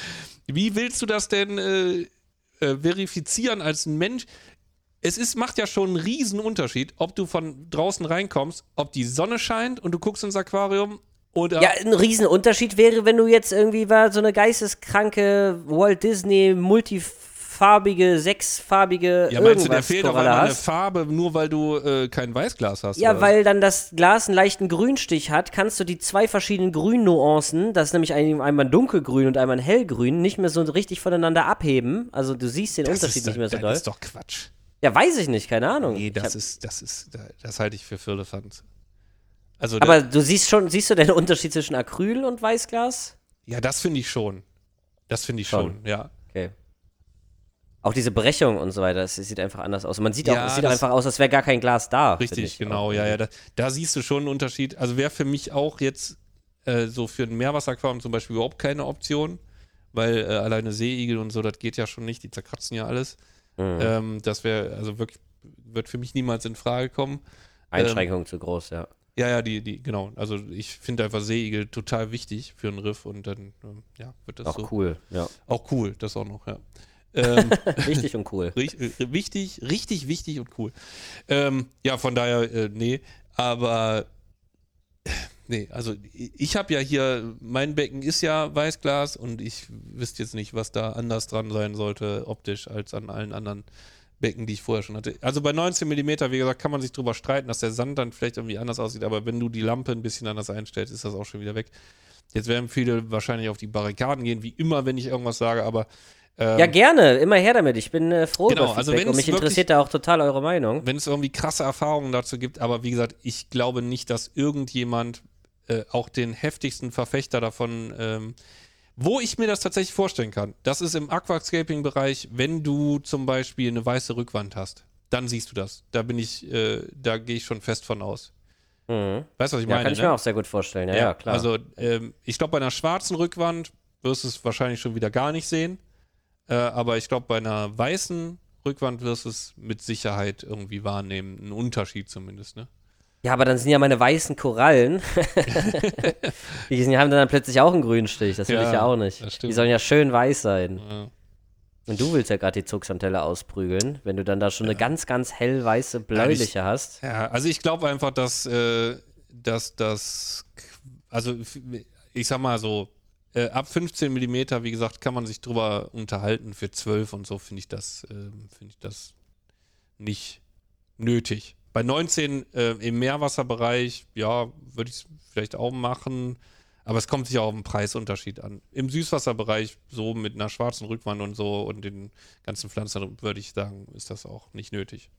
(laughs) wie willst du das denn äh, äh, verifizieren als ein Mensch? Es ist, macht ja schon einen riesen Unterschied, ob du von draußen reinkommst, ob die Sonne scheint und du guckst ins Aquarium oder. Ja, ein Riesenunterschied wäre, wenn du jetzt irgendwie war so eine geisteskranke Walt Disney multifarbige, sechsfarbige Ja, meinst du, der fehlt auf einmal eine. Farbe, nur weil du äh, kein Weißglas hast? Ja, oder? weil dann das Glas einen leichten Grünstich hat, kannst du die zwei verschiedenen Grünnuancen, das ist nämlich ein, einmal ein dunkelgrün und einmal ein hellgrün, nicht mehr so richtig voneinander abheben. Also du siehst den das Unterschied ist, nicht mehr so das doll. ist doch Quatsch. Ja, weiß ich nicht, keine Ahnung. Nee, das hab, ist, das ist, das halte ich für Firlefanz. Also, aber du siehst schon, siehst du den (laughs) Unterschied zwischen Acryl und Weißglas? Ja, das finde ich schon. Das finde ich schon, Schon. ja. Okay. Auch diese Brechung und so weiter, es sieht einfach anders aus. Man sieht Ja, auch, es sieht einfach aus, als wäre gar kein Glas da. Richtig, ich genau, auch. ja, ja. Da, da siehst du schon einen Unterschied. Also wäre für mich auch jetzt äh, so für ein Meerwasseraquarium zum Beispiel überhaupt keine Option, weil äh, alleine Seeigel und so, das geht ja schon nicht, die zerkratzen ja alles. Mhm. Ähm, das wäre, also wirklich, wird für mich niemals in Frage kommen. Einschränkung zu groß, ja. Ja, ja, die, die, genau. Also ich finde einfach Seeigel total wichtig für einen Riff und dann, ähm, ja, wird das Auch so. cool, ja. Auch cool, das auch noch, ja. (laughs) Ähm, Wichtig und cool. (laughs) Äh, wichtig, richtig wichtig und cool. Ähm, ja, von daher, äh, nee, aber äh, nee, also ich, ich habe ja hier, mein Becken ist ja Weißglas und ich wüsste jetzt nicht, was da anders dran sein sollte, optisch, als an allen anderen Becken, die ich vorher schon hatte. Also bei 19 mm, wie gesagt, kann man sich drüber streiten, dass der Sand dann vielleicht irgendwie anders aussieht, aber wenn du die Lampe ein bisschen anders einstellst, ist das auch schon wieder weg. Jetzt werden viele wahrscheinlich auf die Barrikaden gehen, wie immer, wenn ich irgendwas sage, aber ähm, Ja, gerne, immer her damit. Ich bin äh, froh Genau, über Feedback also und mich wirklich- interessiert da auch total eure Meinung. wenn es irgendwie krasse Erfahrungen dazu gibt, aber wie gesagt, ich glaube nicht, dass irgendjemand äh, auch den heftigsten Verfechter davon, ähm, wo ich mir das tatsächlich vorstellen kann, das ist im Aquascaping-Bereich, wenn du zum Beispiel eine weiße Rückwand hast, dann siehst du das. Da bin ich, äh, da gehe ich schon fest von aus. Mhm. Weißt du, was ich Ja, meine? kann ich ne? mir auch sehr gut vorstellen. Ja, ja, klar. Also, ähm, ich glaube, bei einer schwarzen Rückwand wirst du es wahrscheinlich schon wieder gar nicht sehen. Äh, aber ich glaube, bei einer weißen Rückwand wirst du es mit Sicherheit irgendwie wahrnehmen. Ein Unterschied zumindest, ne? Ja, aber dann sind ja meine weißen Korallen. (laughs) die sind, haben dann plötzlich auch einen grünen Stich. Das will Ja, ich ja auch nicht. Die sollen ja schön weiß sein. Ja. Und du willst ja gerade die Zugsantelle ausprügeln, wenn du dann da schon eine ganz, ganz hellweiße bläuliche hast. Ja, also ich glaube einfach, dass, äh, dass das, also ich sag mal so, äh, ab 15 Millimeter, wie gesagt, kann man sich drüber unterhalten. Für 12 und so finde ich das, ähm, finde ich das nicht nötig. Bei 19 äh, im Meerwasserbereich, ja, würde ich es vielleicht auch machen, aber es kommt sich auch auf den Preisunterschied an. Im Süßwasserbereich, so mit einer schwarzen Rückwand und so und den ganzen Pflanzen, würde ich sagen, ist das auch nicht nötig.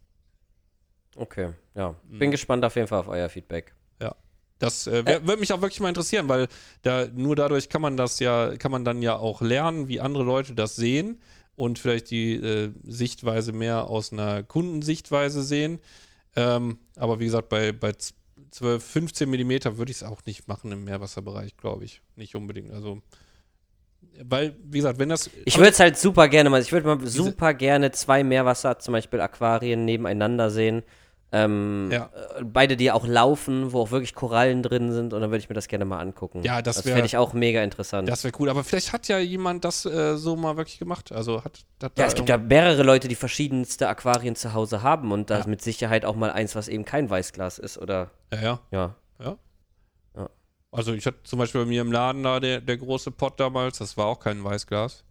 Okay, ja. Mhm. Bin gespannt auf jeden Fall auf euer Feedback. Ja. Das äh, wär- würde mich auch wirklich mal interessieren, weil da nur dadurch kann man das ja, kann man dann ja auch lernen, wie andere Leute das sehen. und vielleicht die äh, Sichtweise mehr aus einer Kundensichtweise sehen. Ähm, aber wie gesagt, bei, bei 12, 15 Millimeter würde ich es auch nicht machen im Meerwasserbereich, glaube ich. Nicht unbedingt. Also, weil, wie gesagt, wenn das. Ich würde es halt super gerne mal, ich würde mal super gerne zwei Meerwasser, zum Beispiel Aquarien, nebeneinander sehen. Ähm, Ja. äh, Beide, die auch laufen, wo auch wirklich Korallen drin sind, und dann würde ich mir das gerne mal angucken. Ja, das wär- fände ich auch mega interessant. Das wäre cool. Aber vielleicht hat ja jemand das äh, so mal wirklich gemacht. Also hat. hat ja, es gibt ja mehrere Leute, die verschiedenste Aquarien zu Hause haben und da Ja. ist mit Sicherheit auch mal eins, was eben kein Weißglas ist, oder Ja, ja. ja. Ja. Ja. Also ich hatte zum Beispiel bei mir im Laden da der, der große Pott damals, das war auch kein Weißglas.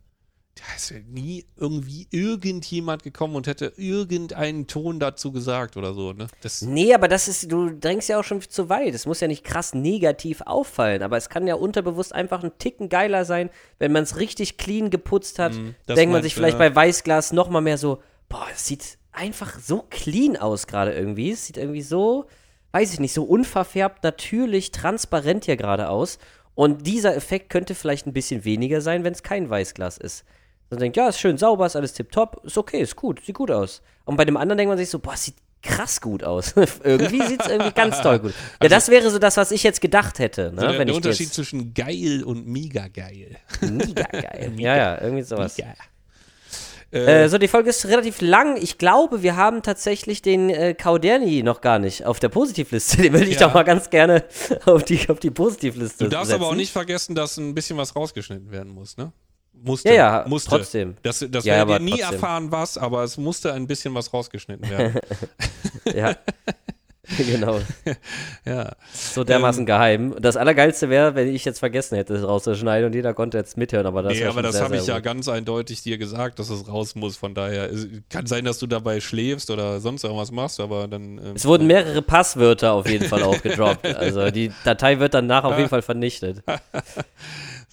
Da ist ja nie irgendwie irgendjemand gekommen und hätte irgendeinen Ton dazu gesagt oder so, ne? Das, Nee, aber das ist, du drängst ja auch schon zu weit. Es muss ja nicht krass negativ auffallen, aber es kann ja unterbewusst einfach ein Ticken geiler sein, wenn man es richtig clean geputzt hat. Das denkt man sich vielleicht ja. bei Weißglas noch mal mehr so, boah, es sieht einfach so clean aus gerade irgendwie. Es sieht irgendwie so, weiß ich nicht, so unverfärbt, natürlich, transparent hier gerade aus. Und dieser Effekt könnte vielleicht ein bisschen weniger sein, wenn es kein Weißglas ist. Man denkt, ja, ist schön sauber, ist alles tipptopp, ist okay, ist gut, sieht gut aus. Und bei dem anderen denkt man sich so, boah, sieht krass gut aus. (laughs) irgendwie sieht es irgendwie ganz toll gut. Ja, das wäre so das, was ich jetzt gedacht hätte, ne? Also der, der Unterschied jetzt, zwischen geil und mega geil. mega geil. (laughs) ja, ja, irgendwie sowas. Mega. Äh, so, die Folge ist relativ lang. Ich glaube, wir haben tatsächlich den äh, Kauderni noch gar nicht auf der Positivliste. (laughs) Den würde ich Ja. doch mal ganz gerne auf die, auf die Positivliste Du darfst setzen. aber auch nicht vergessen, dass ein bisschen was rausgeschnitten werden muss, ne? Musste. Ja, ja, musste. trotzdem. Das, das Ja, werdet ihr nie trotzdem. erfahren, was, aber es musste ein bisschen was rausgeschnitten werden. (laughs) Ja. (laughs) genau. ja. So dermaßen geheim. Das Allergeilste wäre, wenn ich jetzt vergessen hätte, es rauszuschneiden und jeder konnte jetzt mithören, aber das Nee, aber das habe ich sehr ja gut. ganz eindeutig dir gesagt, dass es raus muss. Von daher es kann sein, dass du dabei schläfst oder sonst irgendwas machst, aber dann. ähm, Es wurden mehrere Passwörter auf jeden Fall (laughs) auch gedroppt. Also die Datei wird danach auf jeden Fall vernichtet.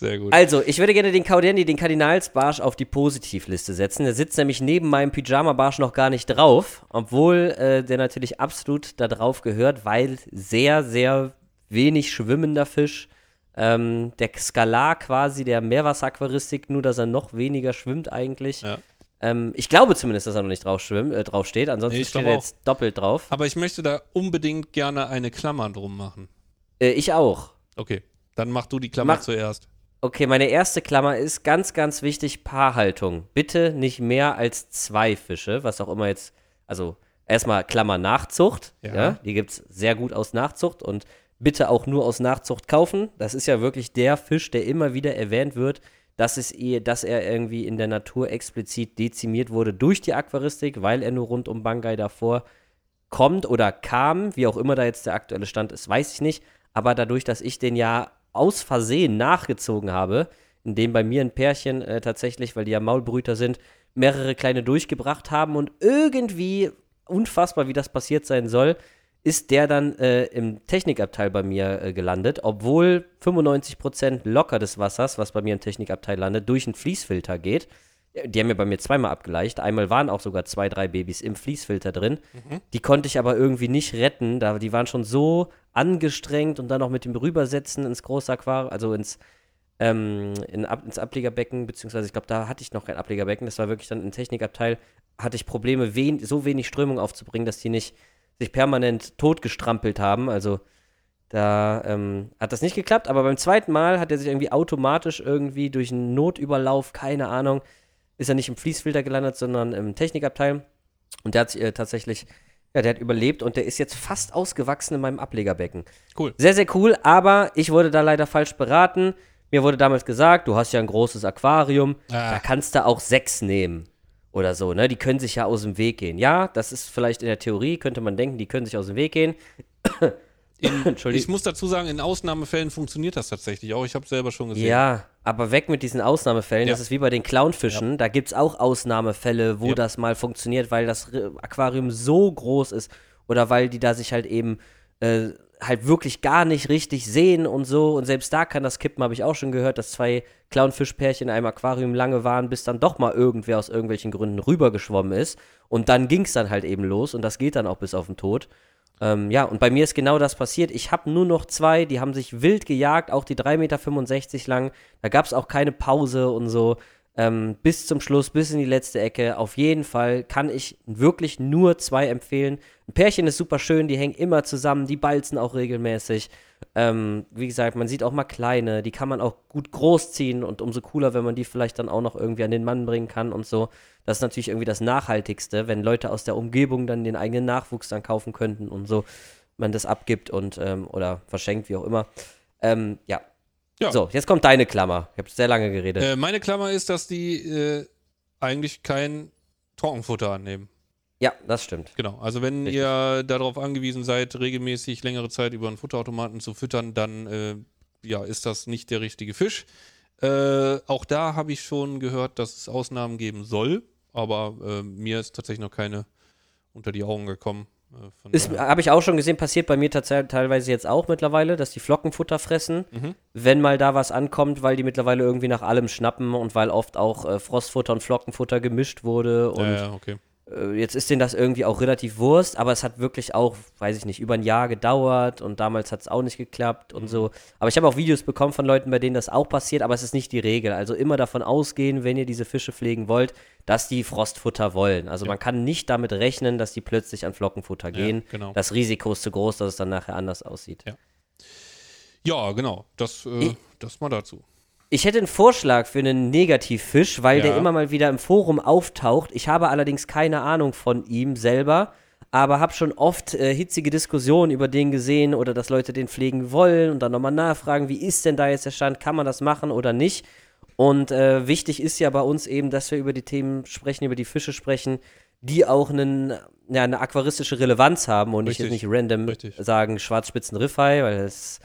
Sehr gut. Also, ich würde gerne den Kaudendi, den Kardinalsbarsch, auf die Positivliste setzen. Der sitzt nämlich neben meinem Pyjama-Barsch noch gar nicht drauf, obwohl äh, der natürlich absolut da drauf gehört, weil sehr, sehr wenig schwimmender Fisch. Ähm, der Skalar quasi, der Meerwasseraquaristik, nur dass er noch weniger schwimmt eigentlich. Ja. Ähm, ich glaube zumindest, dass er noch nicht drauf, schwimmt, äh, drauf steht, ansonsten Nee, steht er jetzt doppelt drauf. Aber ich möchte da unbedingt gerne eine Klammer drum machen. Äh, ich auch. Okay, dann mach du die Klammer Mach- zuerst. Okay, meine erste Klammer ist ganz, ganz wichtig: Paarhaltung. Bitte nicht mehr als zwei Fische, was auch immer jetzt. Also, erstmal Klammer Nachzucht. Ja. Ja. die gibt es sehr gut aus Nachzucht und bitte auch nur aus Nachzucht kaufen. Das ist ja wirklich der Fisch, der immer wieder erwähnt wird, dass, es ehe, dass er irgendwie in der Natur explizit dezimiert wurde durch die Aquaristik, weil er nur rund um Bangai davor kommt oder kam, wie auch immer da jetzt der aktuelle Stand ist, weiß ich nicht. Aber dadurch, dass ich den ja aus Versehen nachgezogen habe, indem bei mir ein Pärchen äh, tatsächlich, weil die ja Maulbrüter sind, mehrere kleine durchgebracht haben und irgendwie, unfassbar wie das passiert sein soll, ist der dann äh, im Technikabteil bei mir äh, gelandet, obwohl 95% locker des Wassers, was bei mir im Technikabteil landet, durch einen Fließfilter geht. Die haben mir bei mir zweimal abgeleicht. Einmal waren auch sogar zwei, drei Babys im Fließfilter drin. Die konnte ich aber irgendwie nicht retten. Da, die waren schon so angestrengt und dann noch mit dem Rübersetzen ins große Aquarium, also ins, ähm, in, ab, ins Ablegerbecken, beziehungsweise ich glaube, da hatte ich noch kein Ablegerbecken. Das war wirklich dann im Technikabteil, hatte ich Probleme, wen, so wenig Strömung aufzubringen, dass die nicht sich permanent totgestrampelt haben. Also da ähm, hat das nicht geklappt, aber beim zweiten Mal hat er sich irgendwie automatisch irgendwie durch einen Notüberlauf, keine Ahnung, ist er nicht im Fließfilter gelandet, sondern im Technikabteil. Und der hat sich äh, tatsächlich, ja, der hat überlebt und der ist jetzt fast ausgewachsen in meinem Ablegerbecken. Cool. Sehr, sehr cool, aber ich wurde da leider falsch beraten. Mir wurde damals gesagt, du hast ja ein großes Aquarium, Ah. da kannst du auch sechs nehmen. Oder so, ne? Die können sich ja aus dem Weg gehen. Ja, das ist vielleicht in der Theorie, könnte man denken, die können sich aus dem Weg gehen. In, (coughs) Entschuldigung. ich muss dazu sagen, in Ausnahmefällen funktioniert das tatsächlich auch. Ich habe selber schon gesehen. Ja, aber weg mit diesen Ausnahmefällen. Ja. Das ist wie bei den Clownfischen. Da gibt es auch Ausnahmefälle, wo Ja. das mal funktioniert, weil das Aquarium so groß ist oder weil die da sich halt eben äh, halt wirklich gar nicht richtig sehen und so. Und selbst da kann das kippen, habe ich auch schon gehört, dass zwei Clownfischpärchen in einem Aquarium lange waren, bis dann doch mal irgendwer aus irgendwelchen Gründen rübergeschwommen ist. Und dann ging es dann halt eben los und das geht dann auch bis auf den Tod. Ähm, ja, und bei mir ist genau das passiert. Ich habe nur noch zwei, die haben sich wild gejagt, auch die 3,65 Meter lang. Da gab es auch keine Pause und so. Ähm, bis zum Schluss, bis in die letzte Ecke. Auf jeden Fall kann ich wirklich nur zwei empfehlen. Ein Pärchen ist super schön, die hängen immer zusammen, die balzen auch regelmäßig. Ähm, wie gesagt, man sieht auch mal kleine, die kann man auch gut großziehen und umso cooler, wenn man die vielleicht dann auch noch irgendwie an den Mann bringen kann und so. Das ist natürlich irgendwie das Nachhaltigste, wenn Leute aus der Umgebung dann den eigenen Nachwuchs dann kaufen könnten und so man das abgibt und ähm, oder verschenkt, wie auch immer. Ähm, ja, Ja. so, jetzt kommt deine Klammer. Ich habe sehr lange geredet. Äh, meine Klammer ist, dass die äh, eigentlich kein Trockenfutter annehmen. ja, das stimmt. Genau. Also wenn Richtig. ihr darauf angewiesen seid, regelmäßig längere Zeit über einen Futterautomaten zu füttern, dann äh, ja, ist das nicht der richtige Fisch. Äh, auch da habe ich schon gehört, dass es Ausnahmen geben soll, aber äh, mir ist tatsächlich noch keine unter die Augen gekommen. Äh, habe ich auch schon gesehen, passiert bei mir teilweise jetzt auch mittlerweile, dass die Flockenfutter fressen, Mhm. wenn mal da was ankommt, weil die mittlerweile irgendwie nach allem schnappen und weil oft auch äh, Frostfutter und Flockenfutter gemischt wurde und ja, ja, okay. Äh, jetzt ist denen das irgendwie auch relativ Wurst, aber es hat wirklich auch, weiß ich nicht, über ein Jahr gedauert und damals hat es auch nicht geklappt und so. Aber ich habe auch Videos bekommen von Leuten, bei denen das auch passiert, aber es ist nicht die Regel. Also immer davon ausgehen, wenn ihr diese Fische pflegen wollt, dass die Frostfutter wollen. Also man kann nicht damit rechnen, dass die plötzlich an Flockenfutter gehen. genau. Das Risiko ist zu groß, dass es dann nachher anders aussieht. Ja. Ja, genau. Das, äh, Ich- das mal dazu. Ich hätte einen Vorschlag für einen Negativfisch, weil der Ja. immer mal wieder im Forum auftaucht. Ich habe allerdings keine Ahnung von ihm selber, aber habe schon oft äh, hitzige Diskussionen über den gesehen oder dass Leute den pflegen wollen und dann nochmal nachfragen, wie ist denn da jetzt der Stand, kann man das machen oder nicht? Und äh, wichtig ist ja bei uns eben, dass wir über die Themen sprechen, über die Fische sprechen, die auch einen, ja, eine aquaristische Relevanz haben und nicht jetzt Richtig. nicht random Richtig. sagen Schwarzspitzen-Riffei, weil das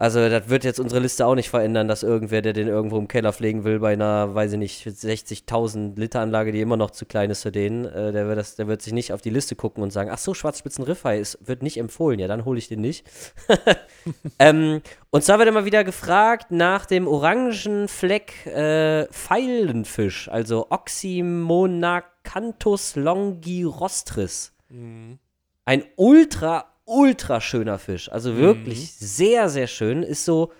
also, das wird jetzt unsere Liste auch nicht verändern, dass irgendwer, der den irgendwo im Keller pflegen will, bei einer, weiß ich nicht, 60.000 Liter Anlage, die immer noch zu klein ist für den, äh, der, wird das, der wird sich nicht auf die Liste gucken und sagen, ach so, Schwarzspitzen-Riffei ist, wird nicht empfohlen, ja, dann hole ich den nicht. (laughs) ähm, und zwar wird immer wieder gefragt nach dem orangen Fleck äh, Pfeilenfisch, also Oxymonacanthus longirostris. Ein ultra, ultra schöner Fisch. Also wirklich sehr, sehr schön. Ist so,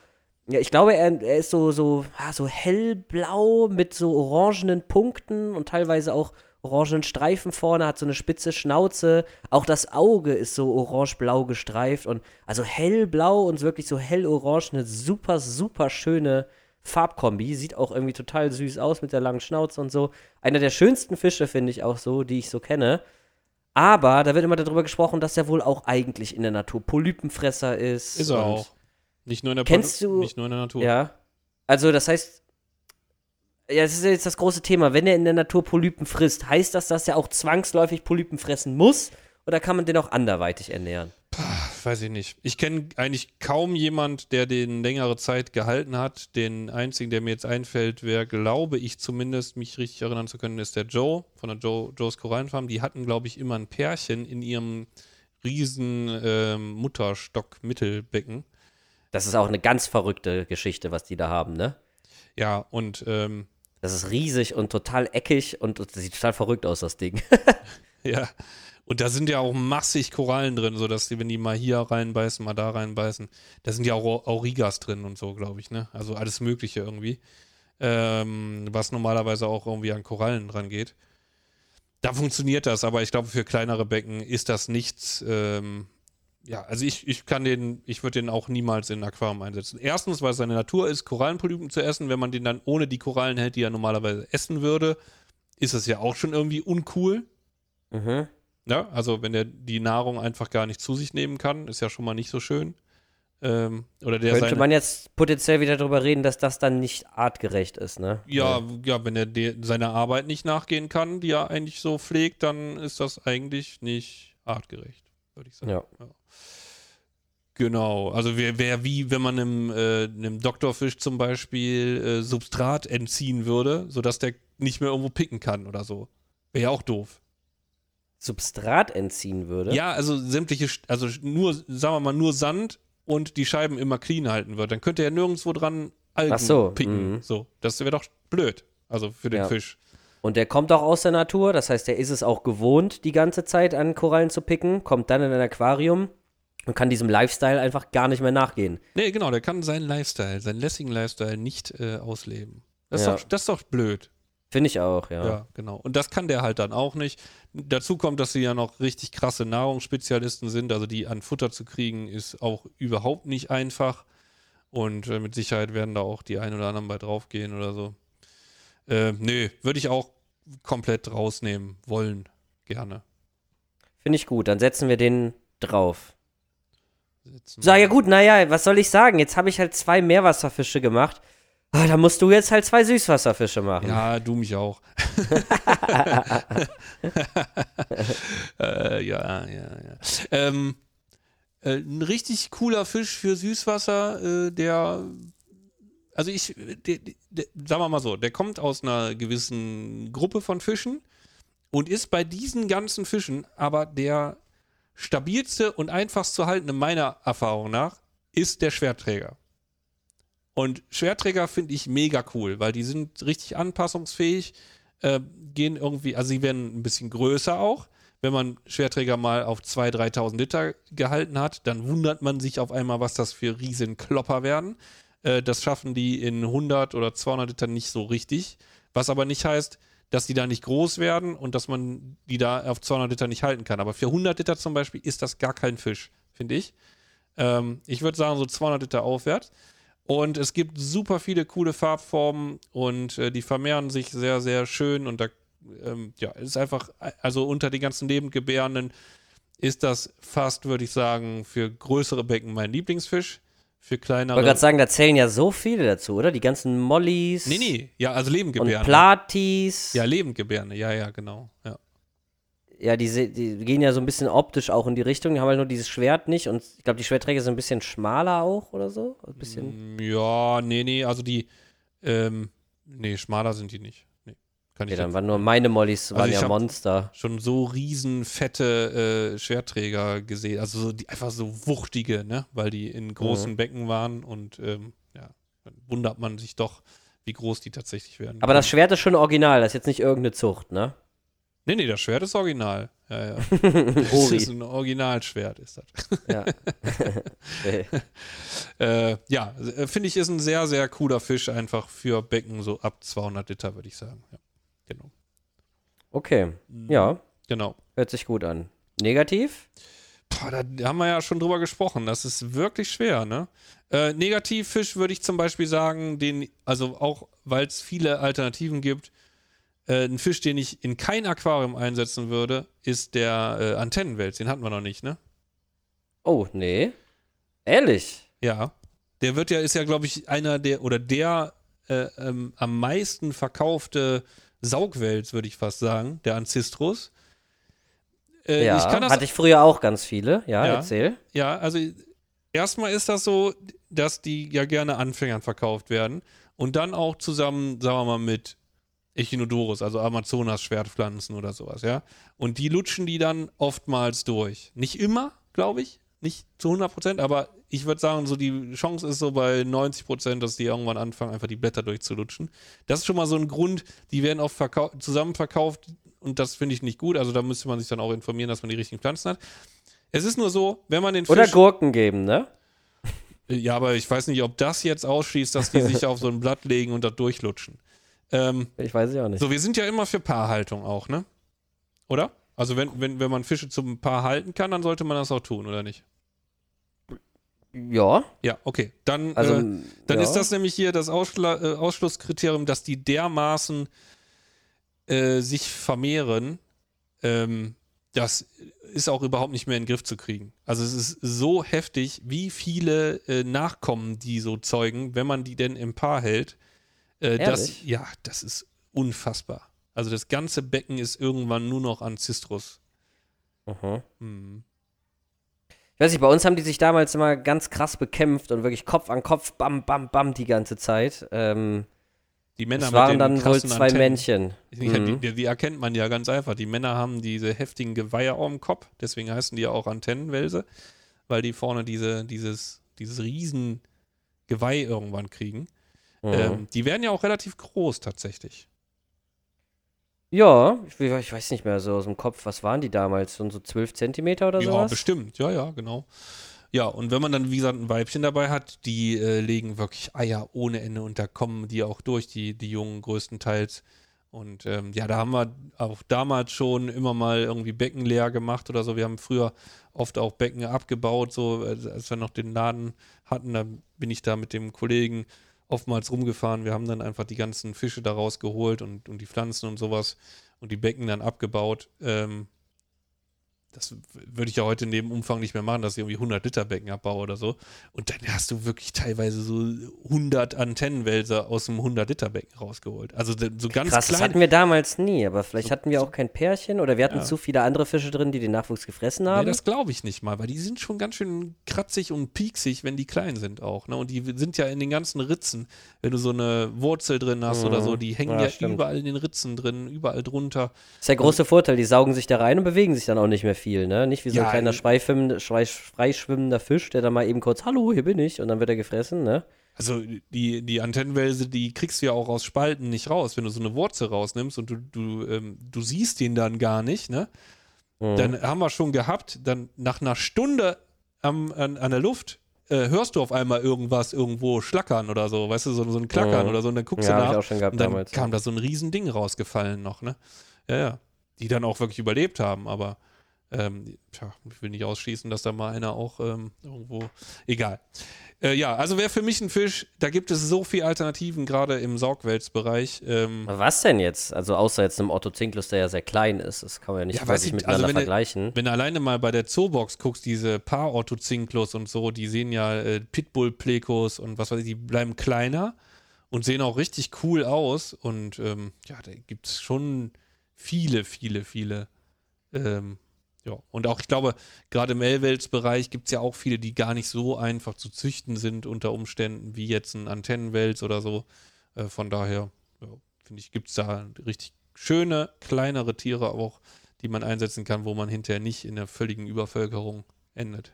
ja, ich glaube, er, er ist so, so, ah, so hellblau mit so orangenen Punkten und teilweise auch orangenen Streifen vorne, hat so eine spitze Schnauze. Auch das Auge ist so orange-blau gestreift und also hellblau und wirklich so hellorange, eine super, super schöne Farbkombi. Sieht auch irgendwie total süß aus mit der langen Schnauze und so. Einer der schönsten Fische, finde ich auch so, die ich so kenne. Aber da wird immer darüber gesprochen, dass er wohl auch eigentlich in der Natur Polypenfresser ist. Ist er auch. Nicht nur in der Kennst du- nicht nur in der Natur. Ja. Also, das heißt, ja, das ist jetzt das große Thema. Wenn er in der Natur Polypen frisst, heißt das, dass er auch zwangsläufig Polypen fressen muss? Oder kann man den auch anderweitig ernähren? Weiß ich nicht. Ich kenne eigentlich kaum jemand, der den längere Zeit gehalten hat. Den einzigen, der mir jetzt einfällt, wäre, glaube ich zumindest, mich richtig erinnern zu können, ist der Joe von der Joe, Joe's Korallenfarm. Die hatten, glaube ich, immer ein Pärchen in ihrem riesen ähm, Mutterstock-Mittelbecken. Das ist auch eine ganz verrückte Geschichte, was die da haben, ne? Ja, und ähm, Das ist riesig und total eckig und das sieht total verrückt aus, das Ding. (laughs) ja. Und da sind ja auch massig Korallen drin, sodass die, wenn die mal hier reinbeißen, mal da reinbeißen, da sind ja auch Aurigas drin und so, glaube ich, ne? Also alles Mögliche irgendwie. Ähm, was normalerweise auch irgendwie an Korallen dran geht. Da funktioniert das, aber ich glaube, für kleinere Becken ist das nichts. Ähm, ja, also ich, ich kann den, ich würde den auch niemals in ein Aquarium einsetzen. Erstens, weil es seine Natur ist, Korallenpolypen zu essen. Wenn man den dann ohne die Korallen hält, die er normalerweise essen würde, ist es ja auch schon irgendwie uncool. mhm. Ja, also wenn er die Nahrung einfach gar nicht zu sich nehmen kann, ist ja schon mal nicht so schön. Ähm, oder der Könnte man jetzt potenziell wieder darüber reden, dass das dann nicht artgerecht ist, ne? ja, ja, wenn er de, seiner Arbeit nicht nachgehen kann, die er eigentlich so pflegt, dann ist das eigentlich nicht artgerecht, würde ich sagen. Ja. Genau, also wer, wer wie, wenn man einem, äh, einem Doktorfisch zum Beispiel äh, Substrat entziehen würde, sodass der nicht mehr irgendwo picken kann oder so. Wäre ja auch doof. Substrat entziehen würde. Ja, also sämtliche, also nur, sagen wir mal, nur Sand und die Scheiben immer clean halten wird. Dann könnte er nirgendwo dran Algen Ach so, picken. mhm. So, das wäre doch blöd. Also für den Ja. Fisch. Und der kommt auch aus der Natur, das heißt, der ist es auch gewohnt, die ganze Zeit an Korallen zu picken, kommt dann in ein Aquarium und kann diesem Lifestyle einfach gar nicht mehr nachgehen. Nee, genau, der kann seinen Lifestyle, seinen lässigen Lifestyle nicht äh, ausleben. Das, Ja. ist doch, das ist doch blöd. Finde ich auch, ja. Ja. genau. Und das kann der halt dann auch nicht. Dazu kommt, dass sie ja noch richtig krasse Nahrungsspezialisten sind. Also die an Futter zu kriegen, ist auch überhaupt nicht einfach. Und äh, mit Sicherheit werden da auch die ein oder anderen bei draufgehen oder so. Äh, nö, würde ich auch komplett rausnehmen wollen. Gerne. Finde ich gut. Dann setzen wir den drauf. Setzen So, ja gut, naja, was soll ich sagen? Jetzt habe ich halt zwei Meerwasserfische gemacht. Ah, da musst du jetzt halt zwei Süßwasserfische machen. Ja, du mich auch. (laughs) (laughs) äh, ja, ja, ja. Ähm, äh, ein richtig cooler Fisch für Süßwasser, äh, der, also ich, der, der, sagen wir mal so, der kommt aus einer gewissen Gruppe von Fischen und ist bei diesen ganzen Fischen aber der stabilste und einfachst zu haltende meiner Erfahrung nach, ist der Schwertträger. Und Schwertträger finde ich mega cool, weil die sind richtig anpassungsfähig, äh, gehen irgendwie, also sie werden ein bisschen größer auch. Wenn man Schwerträger mal auf 2.000, 3.000 Liter gehalten hat, dann wundert man sich auf einmal, was das für riesen Klopper werden. Äh, das schaffen die in 100 oder 200 Liter nicht so richtig. Was aber nicht heißt, dass die da nicht groß werden und dass man die da auf 200 Liter nicht halten kann. Aber für 100 Liter zum Beispiel ist das gar kein Fisch, finde ich. Ähm, ich würde sagen, so 200 Liter aufwärts. Und es gibt super viele coole Farbformen und äh, die vermehren sich sehr, sehr schön. Und da ähm, ja, ist einfach, also unter den ganzen Lebendgebärenden ist das fast, würde ich sagen, für größere Becken mein Lieblingsfisch. Für Ich kleinere. wollte gerade sagen, da zählen ja so viele dazu, oder? Die ganzen Mollys nee, nee, ja, also und Lebendgebärende. Platis. Ja, Lebendgebärende, ja, ja, genau. Ja. Ja, die, die gehen ja so ein bisschen optisch auch in die Richtung. Die haben halt nur dieses Schwert nicht. Und ich glaube, die Schwertträger sind ein bisschen schmaler auch oder so. Ein bisschen. Mm, Ja, nee, nee, also die, ähm, nee, schmaler sind die nicht. Nee, kann ich Okay, dann jetzt- waren nur meine Mollys, waren Also ich ja Monster. schon so riesen fette äh, Schwertträger gesehen. Also so die, einfach so wuchtige, ne? Weil die in großen Mhm. Becken waren und ähm, ja, dann wundert man sich doch, wie groß die tatsächlich werden. Aber das Schwert ist schon original, das ist jetzt nicht irgendeine Zucht, ne? Nee, nee, das Schwert ist original. Ja, ja. (laughs) Das ist ein Originalschwert, ist das. ja. (laughs) Äh, ja, äh, finde ich, ist ein sehr, sehr cooler Fisch, einfach für Becken so ab 200 Liter, würde ich sagen. Ja, genau. okay. Ja, Genau. hört sich gut an. Negativ? Boah, da haben wir ja schon drüber gesprochen. Das ist wirklich schwer, ne? Äh, Negativfisch würde ich zum Beispiel sagen, den, also auch weil es viele Alternativen gibt, äh, ein Fisch, den ich in kein Aquarium einsetzen würde, ist der äh, Antennenwels. Den hatten wir noch nicht, ne? Oh, nee. Ehrlich? Ja. Der wird ja, ist ja, glaube ich, einer der oder der äh, ähm, am meisten verkaufte Saugwels, würde ich fast sagen, der Ancistrus. Äh, ja, ich das hatte ich früher auch ganz viele. Ja, Ja. erzähl. Ja, also erstmal ist das so, dass die ja gerne Anfängern verkauft werden und dann auch zusammen, sagen wir mal, mit Echinodorus, also Amazonas-Schwertpflanzen oder sowas, ja. Und die lutschen die dann oftmals durch. Nicht immer, glaube ich, nicht zu 100 Prozent, aber ich würde sagen, so die Chance ist so bei 90 Prozent, dass die irgendwann anfangen, einfach die Blätter durchzulutschen. Das ist schon mal so ein Grund, die werden oft verkau zusammen verkauft und das finde ich nicht gut. Also da müsste man sich dann auch informieren, dass man die richtigen Pflanzen hat. Es ist nur so, wenn man den Fisch. Oder Gurken geben, ne? Ja, aber ich weiß nicht, ob das jetzt ausschließt, dass die (laughs) sich auf so ein Blatt legen und da durchlutschen. Ähm, Ich weiß es auch nicht. so, wir sind ja immer für Paarhaltung auch, ne? Oder? Also wenn, wenn, wenn man Fische zum Paar halten kann, dann sollte man das auch tun, oder nicht? Ja, Ja, okay. Dann, also. äh, dann ja. ist das nämlich hier das Ausschla äh, Ausschlusskriterium, dass die dermaßen äh, sich vermehren, ähm, das ist auch überhaupt nicht mehr in den Griff zu kriegen. Also es ist so heftig, wie viele äh, Nachkommen die so zeugen, wenn man die denn im Paar hält. Äh, das, ja, das ist unfassbar. Also das ganze Becken ist irgendwann nur noch an Zistrus. Mhm. Hm. Ich weiß nicht, bei uns haben die sich damals immer ganz krass bekämpft und wirklich Kopf an Kopf, bam, bam, bam, die ganze Zeit. Ähm, Die Männer es waren mit den dann wohl zwei Antennen. Männchen. Ja, Mhm. die, die erkennt man ja ganz einfach. Die Männer haben diese heftigen Geweihe am Kopf, deswegen heißen die ja auch Antennenwälse, weil die vorne diese, dieses, dieses riesen Geweih irgendwann kriegen. Mhm. Ähm, die werden ja auch relativ groß tatsächlich. Ja, ich, ich weiß nicht mehr so aus dem Kopf, was waren die damals? So, so 12 Zentimeter oder ja, sowas? bestimmt. Ja, ja, genau. Ja, und wenn man dann, wie gesagt, ein Weibchen dabei hat, die äh, legen wirklich Eier ohne Ende und da kommen die auch durch, die, die Jungen größtenteils. Und ähm, ja, da haben wir auch damals schon immer mal irgendwie Becken leer gemacht oder so. Wir haben früher oft auch Becken abgebaut, so als wir noch den Laden hatten. Da bin ich da mit dem Kollegen oftmals rumgefahren. Wir haben dann einfach die ganzen Fische da rausgeholt und, und die Pflanzen und sowas und die Becken dann abgebaut. Ähm, das würde ich ja heute in dem Umfang nicht mehr machen, dass ich irgendwie 100 Liter Becken abbaue oder so. Und dann hast du wirklich teilweise so 100 Antennenwälzer aus dem 100 Liter Becken rausgeholt. Also so ganz Krass, klein. das hatten wir damals nie, aber vielleicht hatten wir auch kein Pärchen oder wir hatten Ja. zu viele andere Fische drin, die den Nachwuchs gefressen haben. Nee, das glaube ich nicht mal, weil die sind schon ganz schön kratzig und pieksig, wenn die klein sind auch. Ne? Und die sind ja in den ganzen Ritzen, wenn du so eine Wurzel drin hast oder so, die hängen Ja, ja, überall in den Ritzen drin, überall drunter. Das ist der große Vorteil, die saugen sich da rein und bewegen sich dann auch nicht mehr viel, ne? Nicht wie so Ja, ein kleiner äh, freischwimmender, frei- freischwimmender Fisch, der dann mal eben kurz, hallo, hier bin ich, und dann wird er gefressen, ne? Also die, die Antennenwälse, die kriegst du ja auch aus Spalten nicht raus. Wenn du so eine Wurzel rausnimmst und du, du, ähm, du siehst den dann gar nicht, ne? Mhm. Dann haben wir schon gehabt, dann nach einer Stunde am, an, an der Luft äh, hörst du auf einmal irgendwas irgendwo schlackern oder so, weißt du, so, so ein Klackern Mhm. oder so und dann guckst Ja, du nach ich auch schon gehabt und dann damals, kam da so ein riesen Ding rausgefallen noch, ne? Ja, ja. Die dann auch wirklich überlebt haben, aber ähm, tja, ich will nicht ausschließen, dass da mal einer auch ähm, irgendwo. Egal. Äh, ja, also wäre für mich ein Fisch, da gibt es so viele Alternativen, gerade im Saugwelzbereich. Ähm, Was denn jetzt? Also außer jetzt einem Otto Zinklus, der ja sehr klein ist, das kann man ja nicht Ja, wirklich miteinander also wenn du- vergleichen. Wenn du alleine mal bei der Zoobox guckst, diese Paar-Orthozinklus und so, die sehen ja äh, Pitbull-Plekos und was weiß ich, die bleiben kleiner und sehen auch richtig cool aus. Und ähm, ja, da gibt es schon viele, viele, viele. Ähm, ja, und auch, ich glaube, gerade im L-Wels-Bereich gibt es ja auch viele, die gar nicht so einfach zu züchten sind unter Umständen, wie jetzt ein Antennenwels oder so. Äh, von daher, ja, finde ich, gibt es da richtig schöne, kleinere Tiere auch, die man einsetzen kann, wo man hinterher nicht in der völligen Übervölkerung endet.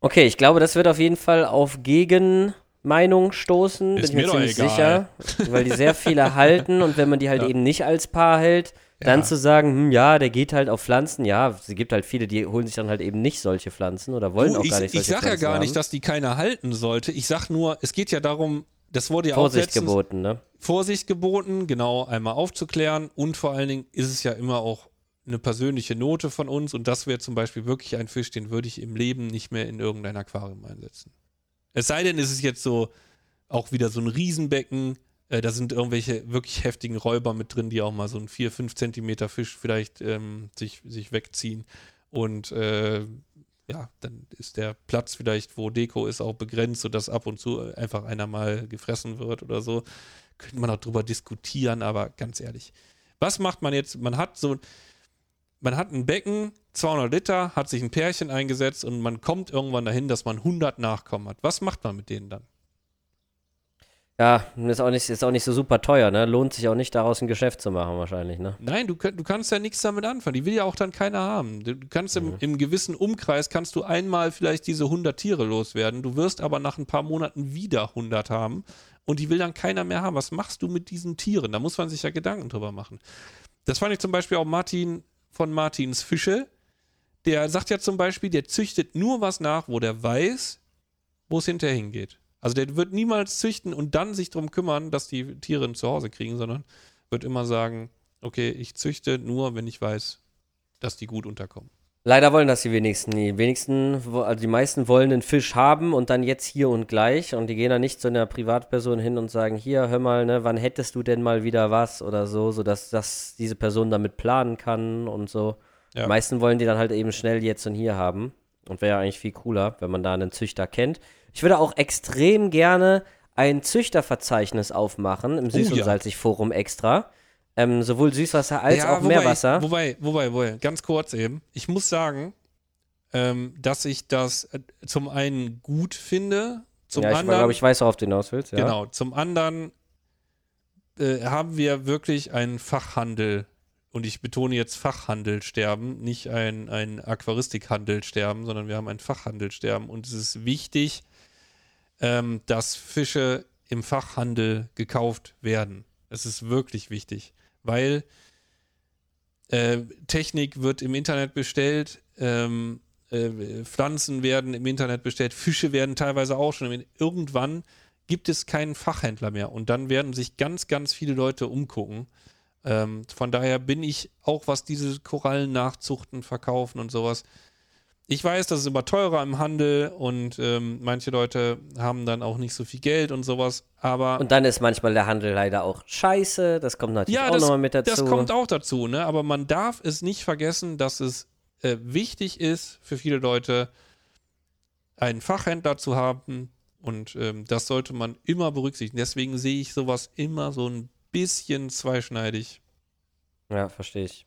Okay, ich glaube, das wird auf jeden Fall auf Gegenmeinung stoßen, Ist bin ich mir mir ziemlich egal. sicher, weil die sehr viele halten und wenn man die halt (laughs) Ja. eben nicht als Paar hält, dann zu sagen, hm, ja, der geht halt auf Pflanzen, ja, es gibt halt viele, die holen sich dann halt eben nicht solche Pflanzen oder wollen Du, auch ich gar nicht ich solche sage ja gar nicht, haben. dass die keiner halten sollte. Ich sage nur, es geht ja darum, das wurde ja auch Vorsicht letztens, geboten, ne? Vorsicht geboten, genau, einmal aufzuklären und vor allen Dingen ist es ja immer auch eine persönliche Note von uns und das wäre zum Beispiel wirklich ein Fisch, den würde ich im Leben nicht mehr in irgendein Aquarium einsetzen. Es sei denn, es ist jetzt so auch wieder so ein Riesenbecken, äh, da sind irgendwelche wirklich heftigen Räuber mit drin, die auch mal so einen 4, 5 Zentimeter Fisch vielleicht ähm, sich, sich wegziehen und äh, ja, dann ist der Platz vielleicht, wo Deko ist, auch begrenzt, sodass ab und zu einfach einer mal gefressen wird oder so. Könnte man auch drüber diskutieren, aber ganz ehrlich, was macht man jetzt? Man hat so, man hat ein Becken, 200 Liter, hat sich ein Pärchen eingesetzt und man kommt irgendwann dahin, dass man 100 Nachkommen hat. Was macht man mit denen dann? Ja, ist auch nicht, ist auch nicht so super teuer, ne? Lohnt sich auch nicht, daraus ein Geschäft zu machen, wahrscheinlich, ne? Nein, du, du kannst ja nichts damit anfangen. Die will ja auch dann keiner haben. Du kannst im, im gewissen Umkreis, kannst du einmal vielleicht diese 100 Tiere loswerden. Du wirst aber nach ein paar Monaten wieder 100 haben und die will dann keiner mehr haben. Was machst du mit diesen Tieren? Da muss man sich ja Gedanken drüber machen. Das fand ich zum Beispiel auch Martin von Martins Fische. Der sagt ja zum Beispiel, der züchtet nur was nach, wo der weiß, wo es hinterher hingeht. Also der wird niemals züchten und dann sich darum kümmern, dass die Tiere ein Zuhause kriegen, sondern wird immer sagen, okay, ich züchte nur, wenn ich weiß, dass die gut unterkommen. Leider wollen das die wenigsten nie. Wenigsten, also die meisten wollen einen Fisch haben und dann jetzt hier und gleich und die gehen dann nicht zu einer Privatperson hin und sagen, hier, hör mal, ne, wann hättest du denn mal wieder was oder so, sodass dass diese Person damit planen kann und so. Ja. Die meisten wollen die dann halt eben schnell jetzt und hier haben. Und wäre ja eigentlich viel cooler, wenn man da einen Züchter kennt. Ich würde auch extrem gerne ein Züchterverzeichnis aufmachen im Süß- Oh und ja. Salzig-Forum extra. Ähm, sowohl Süßwasser als auch wobei, Meerwasser. Wobei, wobei, wobei, ganz kurz eben. Ich muss sagen, ähm, dass ich das äh, zum einen gut finde, zum ja, ich anderen. glaube, ich weiß, worauf du hinaus willst. Ja. Genau, zum anderen äh, haben wir wirklich einen Fachhandel, und ich betone jetzt Fachhandelsterben, nicht ein, ein Aquaristikhandelsterben, sondern wir haben ein Fachhandelsterben. Und es ist wichtig, ähm, dass Fische im Fachhandel gekauft werden. Es ist wirklich wichtig, weil äh, Technik wird im Internet bestellt, ähm, äh, Pflanzen werden im Internet bestellt, Fische werden teilweise auch schon. Irgendwann gibt es keinen Fachhändler mehr und dann werden sich ganz, ganz viele Leute umgucken. Ähm, von daher bin ich auch, was diese Korallen nachzuchten, verkaufen und sowas. Ich weiß, das ist immer teurer im Handel und ähm, manche Leute haben dann auch nicht so viel Geld und sowas, aber. Und dann ist manchmal der Handel leider auch scheiße, das kommt natürlich ja, auch nochmal mit dazu. Das kommt auch dazu, ne? Aber man darf es nicht vergessen, dass es äh, wichtig ist für viele Leute, einen Fachhändler zu haben und ähm, das sollte man immer berücksichtigen. Deswegen sehe ich sowas immer so ein bisschen zweischneidig. Ja, verstehe ich.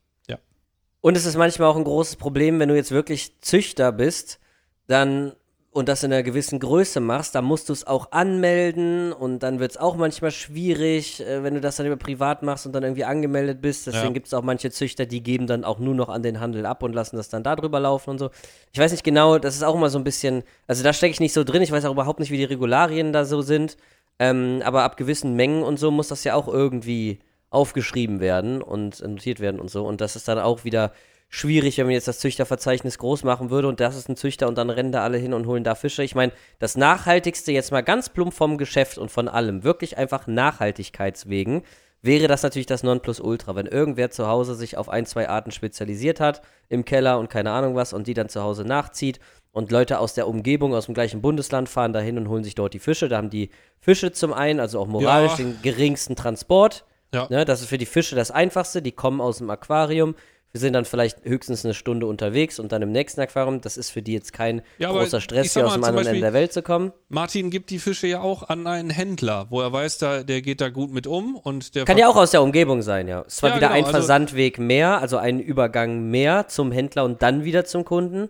Und es ist manchmal auch ein großes Problem, wenn du jetzt wirklich Züchter bist, dann und das in einer gewissen Größe machst, dann musst du es auch anmelden und dann wird es auch manchmal schwierig, äh, wenn du das dann über privat machst und dann irgendwie angemeldet bist. Deswegen Ja. gibt es auch manche Züchter, die geben dann auch nur noch an den Handel ab und lassen das dann da drüber laufen und so. Ich weiß nicht genau, das ist auch immer so ein bisschen, also da stecke ich nicht so drin, ich weiß auch überhaupt nicht, wie die Regularien da so sind. Ähm, aber ab gewissen Mengen und so muss das ja auch irgendwie aufgeschrieben werden und notiert werden und so. Und das ist dann auch wieder schwierig, wenn man jetzt das Züchterverzeichnis groß machen würde und das ist ein Züchter und dann rennen da alle hin und holen da Fische. Ich meine, das Nachhaltigste jetzt mal ganz plump vom Geschäft und von allem, wirklich einfach Nachhaltigkeitswegen, wäre das natürlich das Nonplusultra. Wenn irgendwer zu Hause sich auf ein, zwei Arten spezialisiert hat, im Keller und keine Ahnung was und die dann zu Hause nachzieht und Leute aus der Umgebung, aus dem gleichen Bundesland fahren dahin und holen sich dort die Fische. Da haben die Fische zum einen, also auch moralisch Ja. den geringsten Transport. Ja. Ne, das ist für die Fische das Einfachste. Die kommen aus dem Aquarium. Wir sind dann vielleicht höchstens eine Stunde unterwegs und dann im nächsten Aquarium. Das ist für die jetzt kein Ja, großer Stress, hier aus mal, dem zum anderen Ende Beispiel- der Welt zu kommen. Martin gibt die Fische ja auch an einen Händler, wo er weiß, da, der geht da gut mit um und der Kann ja auch aus der Umgebung sein, ja. Ist zwar Ja, wieder genau, ein also- Versandweg mehr, also ein Übergang mehr zum Händler und dann wieder zum Kunden.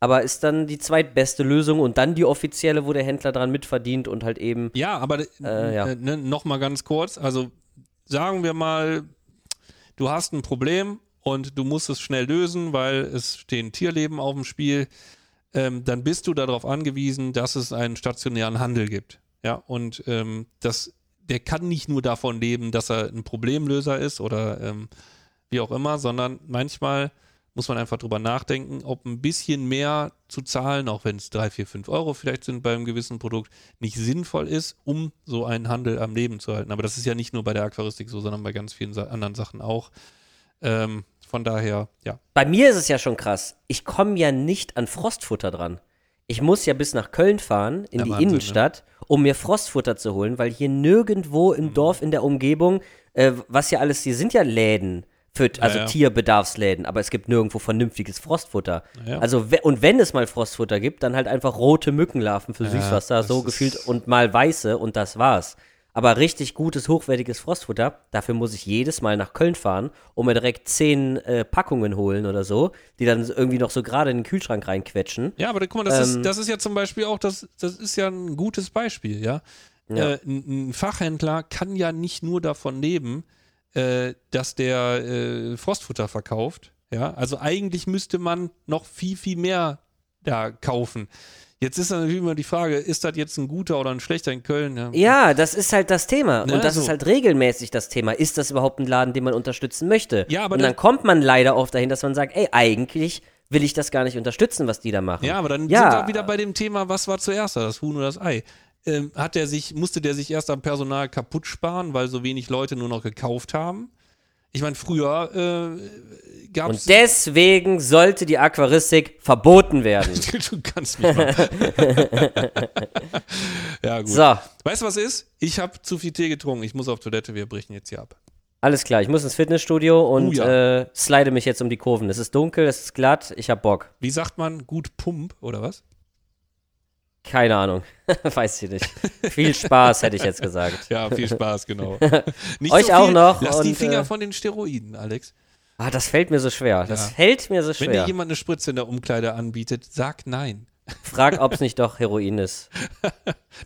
Aber ist dann die zweitbeste Lösung und dann die offizielle, wo der Händler dran mitverdient und halt eben. Ja, aber Äh, ja. äh, ne, noch mal ganz kurz. Also sagen wir mal, du hast ein Problem und du musst es schnell lösen, weil es stehen Tierleben auf dem Spiel. Ähm, dann bist du darauf angewiesen, dass es einen stationären Handel gibt. Ja, und ähm, das, der kann nicht nur davon leben, dass er ein Problemlöser ist oder ähm, wie auch immer, sondern manchmal muss man einfach drüber nachdenken, ob ein bisschen mehr zu zahlen, auch wenn es 3, 4, 5 Euro vielleicht sind bei einem gewissen Produkt, nicht sinnvoll ist, um so einen Handel am Leben zu halten. Aber das ist ja nicht nur bei der Aquaristik so, sondern bei ganz vielen anderen Sachen auch. Ähm, von daher, ja. Bei mir ist es ja schon krass. Ich komme ja nicht an Frostfutter dran. Ich muss ja bis nach Köln fahren, in Ja, die Wahnsinn, ne? Innenstadt, um mir Frostfutter zu holen, weil hier nirgendwo Mhm. im Dorf, in der Umgebung, äh, was ja alles, hier sind ja Läden, für, also ja. Tierbedarfsläden, aber es gibt nirgendwo vernünftiges Frostfutter. Ja. Also, und wenn es mal Frostfutter gibt, dann halt einfach rote Mückenlarven für Süßwasser, so gefühlt, und mal weiße und das war's. Aber richtig gutes, hochwertiges Frostfutter, dafür muss ich jedes Mal nach Köln fahren und mir direkt zehn äh, Packungen holen oder so, die dann irgendwie noch so gerade in den Kühlschrank reinquetschen. Ja, aber guck mal, das, Ähm, ist, das ist ja zum Beispiel auch, das, das ist ja ein gutes Beispiel, ja. Ja. Äh, ein, ein Fachhändler kann ja nicht nur davon leben, äh, dass der äh, Frostfutter verkauft. Ja, also eigentlich müsste man noch viel, viel mehr da kaufen. Jetzt ist natürlich immer die Frage, ist das jetzt ein guter oder ein schlechter in Köln? Ja, Ja, das ist halt das Thema. Ne, und das so. ist halt regelmäßig das Thema. Ist das überhaupt ein Laden, den man unterstützen möchte? Ja, aber und dann kommt man leider oft dahin, dass man sagt, ey, eigentlich will ich das gar nicht unterstützen, was die da machen. Ja, aber dann Ja. sind wir wieder bei dem Thema, was war zuerst, da, das Huhn oder das Ei? Ähm, hat der sich, musste der sich erst am Personal kaputt sparen, weil so wenig Leute nur noch gekauft haben? Ich meine, früher äh, gab es. Und deswegen sollte die Aquaristik verboten werden. (laughs) du kannst mich mal. (laughs) ja, gut. so, Weißt du, was ist? Ich habe zu viel Tee getrunken. Ich muss auf Toilette. Wir brechen jetzt hier ab. alles klar. Ich muss ins Fitnessstudio und Oh ja. äh, slide mich jetzt um die Kurven. Es ist dunkel, es ist glatt, ich hab Bock. Wie sagt man? Gut Pump oder was? Keine Ahnung. (laughs) Weiß ich nicht. Viel Spaß, hätte ich jetzt gesagt. Ja, viel Spaß, genau. (laughs) Nicht Euch auch noch Lass die und, Finger äh, von den Steroiden, Alex. Ah, das fällt mir so schwer. Das Ja. fällt mir so Wenn dir schwer. jemand eine Spritze in der Umkleide anbietet, sag nein. (laughs) Frag, ob es nicht doch Heroin ist.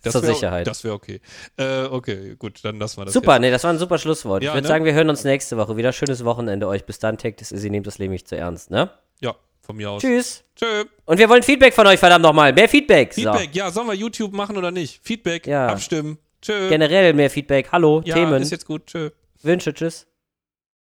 Das Zur wär- Sicherheit. Das wäre okay. Äh, okay, gut, dann lassen wir das. Super, nee, das war ein super Schlusswort. Ja, ich würde ne? sagen, wir hören uns nächste Woche wieder. Schönes Wochenende euch. Bis dann, das Easy, nehmt das Leben nicht zu ernst, ne? Jetzt. Ja, von mir aus. Tschüss. Tschö. Und wir wollen Feedback von euch, verdammt nochmal. Mehr Feedback. Feedback, ja, sollen wir YouTube machen oder nicht? Feedback, Ja. abstimmen. Tschö. So. Generell mehr Feedback. Hallo, ja, Themen, ist jetzt gut. Tschö. Wünsche, tschüss.